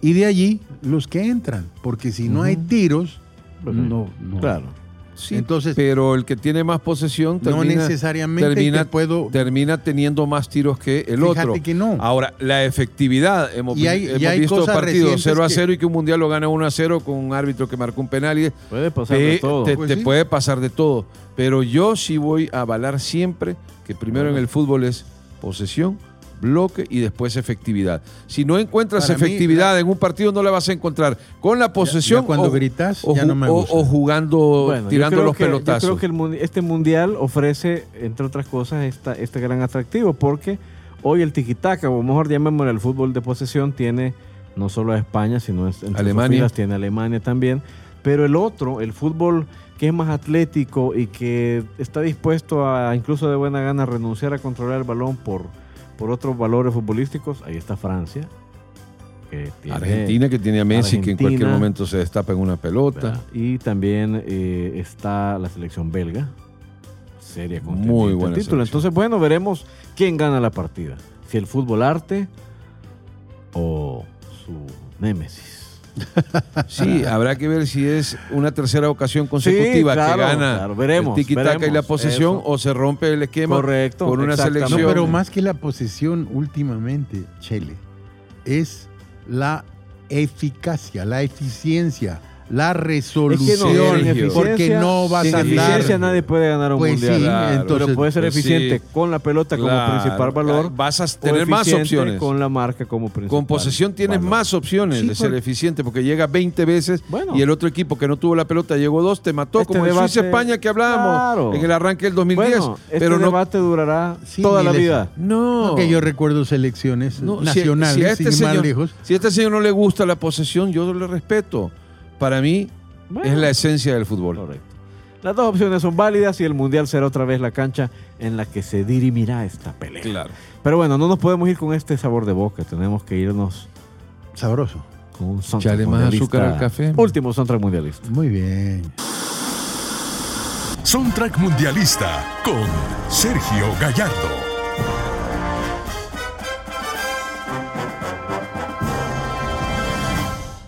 Y de allí los que entran, porque si no hay tiros, Pues, no, no. Claro. Sí, Entonces- pero el que tiene más posesión no termina, necesariamente termina, te puedo... termina teniendo más tiros que el Fíjate otro. que no. Ahora, la efectividad, hemos, Y hay- vi- y hemos hay visto partidos recientes 0 a que- 0 y que un mundial lo gana 1 a 0 con un árbitro que marcó un penal y Puede pasar te, de todo. te- Pues te sí. puede pasar de todo. Pero yo sí voy a avalar siempre que primero en el fútbol es posesión, bloque y después efectividad. Si no encuentras Para mí, efectividad en un partido, no la vas a encontrar con la posesión ya cuando o, gritas, o ya ju- no me o- gusta. o jugando, Bueno, tirando los que- pelotazos. Yo creo que el este mundial ofrece, entre otras cosas, esta, este gran atractivo, porque hoy el tiquitaca, o mejor llamémosle el fútbol de posesión, tiene no solo a España, sino sus Alemania. filas tiene a Alemania también. Pero el otro, el fútbol que es más atlético y que está dispuesto a, incluso de buena gana, renunciar a controlar el balón por, por otros valores futbolísticos, ahí está Francia. que tiene- Argentina que tiene a Messi que en cualquier momento se destapa en una pelota. ¿verdad? Y también eh, está la selección belga. Seria Muy contendiente al buena título. selección. Entonces, bueno, veremos quién gana la partida. Si el fútbol arte o su némesis. Sí, habrá que ver si es una tercera ocasión consecutiva Sí, claro, que gana claro, veremos, el tiki-taka y la posesión eso. o se rompe el esquema Correcto, con una exactamente. No, selección. pero más que la posesión últimamente, Chele, es la eficacia, la eficiencia, la Es resolución, que no, sin porque eficiencia- no vas sin a eficiencia andar. nadie puede ganar un Pues mundial. sí, Claro, entonces, pero puede ser pues sí. eficiente con la pelota como Claro, principal valor. vas a o tener más opciones. Con la marca como principal. Con posesión tienes valor. más opciones Sí, de ser por- eficiente porque llega 20 veces Bueno. y el otro equipo que no tuvo la pelota llegó dos, te mató, Este como en debate- Suiza-España que hablábamos Claro. en el arranque del 2010. Bueno, este pero no, debate durará Sí, toda la vida. no. Que yo recuerdo selecciones No, si- nacionales, si a este sin ir más señor- lejos. Si a este señor no le gusta la posesión, yo le respeto. Para mí Bueno. es la esencia del fútbol. Correcto. Las dos opciones son válidas y el mundial será otra vez la cancha en la que se dirimirá esta pelea. Claro. Pero bueno, no nos podemos ir con este sabor de boca. Tenemos que irnos Sabroso. con un soundtrack más mundialista. azúcar al café. Último soundtrack mundialista. Muy bien. Soundtrack Mundialista con Sergio Gallardo.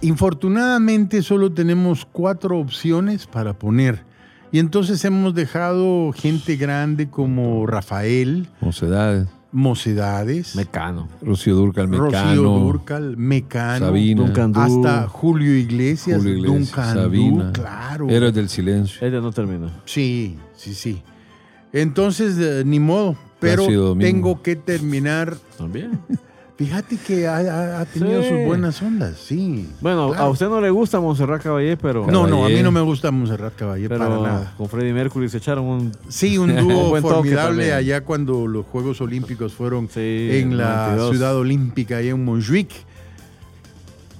Infortunadamente solo tenemos cuatro opciones para poner. Y entonces hemos dejado gente grande como Rafael, Mocedades. Mocedades, Mecano. Rocío Durcal, Mecano. Rocío Durcal, Mecano, Sabina. Duncan Du. hasta Julio Iglesias, Julio Iglesias, Duncan Du, Sabina. claro. Héroes del silencio. Este no terminó. Sí, sí, sí. Entonces, eh, ni modo. Pero tengo que terminar. También. Fíjate que ha, ha- ha tenido Sí. sus buenas ondas, sí. Bueno, Claro. a usted no le gusta Montserrat Caballé, pero. No, no, a mí Caballé. no me gusta Monserrat Caballé pero para nada. con Freddie Mercury se echaron un. Sí, un Un dúo toque formidable allá cuando los Juegos Olímpicos fueron Sí, en la 92. ciudad olímpica, allá en Montjuic.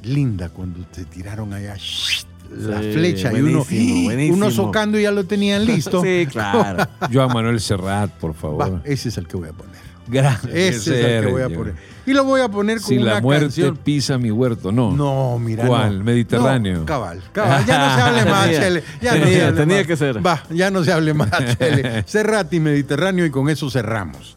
Linda cuando te tiraron allá la Sí, flecha y uno, buenísimo, buenísimo. uno socando y ya lo tenían listo. Sí, claro. Joan Manuel Serrat, por favor. Va, ese es el que voy a poner. Gracias. Ese es el que voy a poner. Y lo voy a poner con Si una la muerte canción. pisa mi huerto, no. No, mira. ¿Cuál? no. Mediterráneo. No, cabal, cabal. Ya no se hable más, Chele. Ya no tenía, se hable tenía más. que ser. Va, ya no se hable más, Chele. Cerrati, Mediterráneo y con eso cerramos.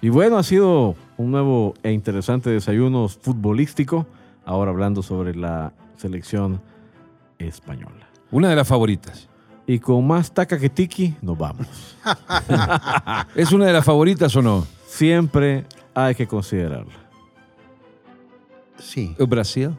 Y bueno, ha sido un nuevo e interesante desayuno futbolístico. Ahora hablando sobre la selección española. Una de las favoritas. Y con más taca que tiki, nos vamos. ¿Es una de las favoritas o no? Siempre hay que considerarla. Sí. Brasil,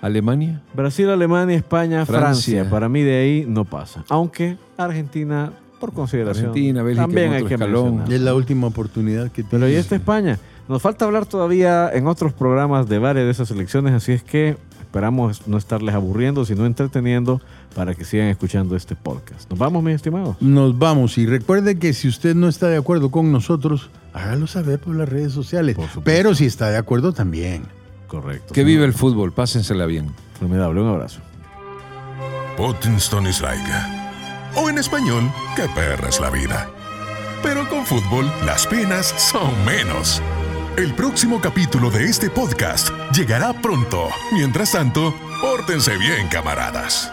Alemania. Brasil, Alemania, España, Francia. Francia. Para mí de ahí no pasa. Aunque Argentina, por consideración, Argentina, Bélgica también en hay que escalón. Es la última oportunidad que Pero tiene. y esta España. Nos falta hablar todavía en otros programas de varias de esas elecciones, así es que esperamos no estarles aburriendo, sino entreteniendo para que sigan escuchando este podcast. Nos vamos, mis estimados. Nos vamos y recuerde que si usted no está de acuerdo con nosotros, hágalo saber por las redes sociales. Por supuesto. Pero si está de acuerdo también. Correcto. Que vive el fútbol, pásensela bien. Formidable, un abrazo. O en español, qué perra es la vida. Pero con fútbol, las penas son menos. El próximo capítulo de este podcast llegará pronto. Mientras tanto, pórtense bien, camaradas.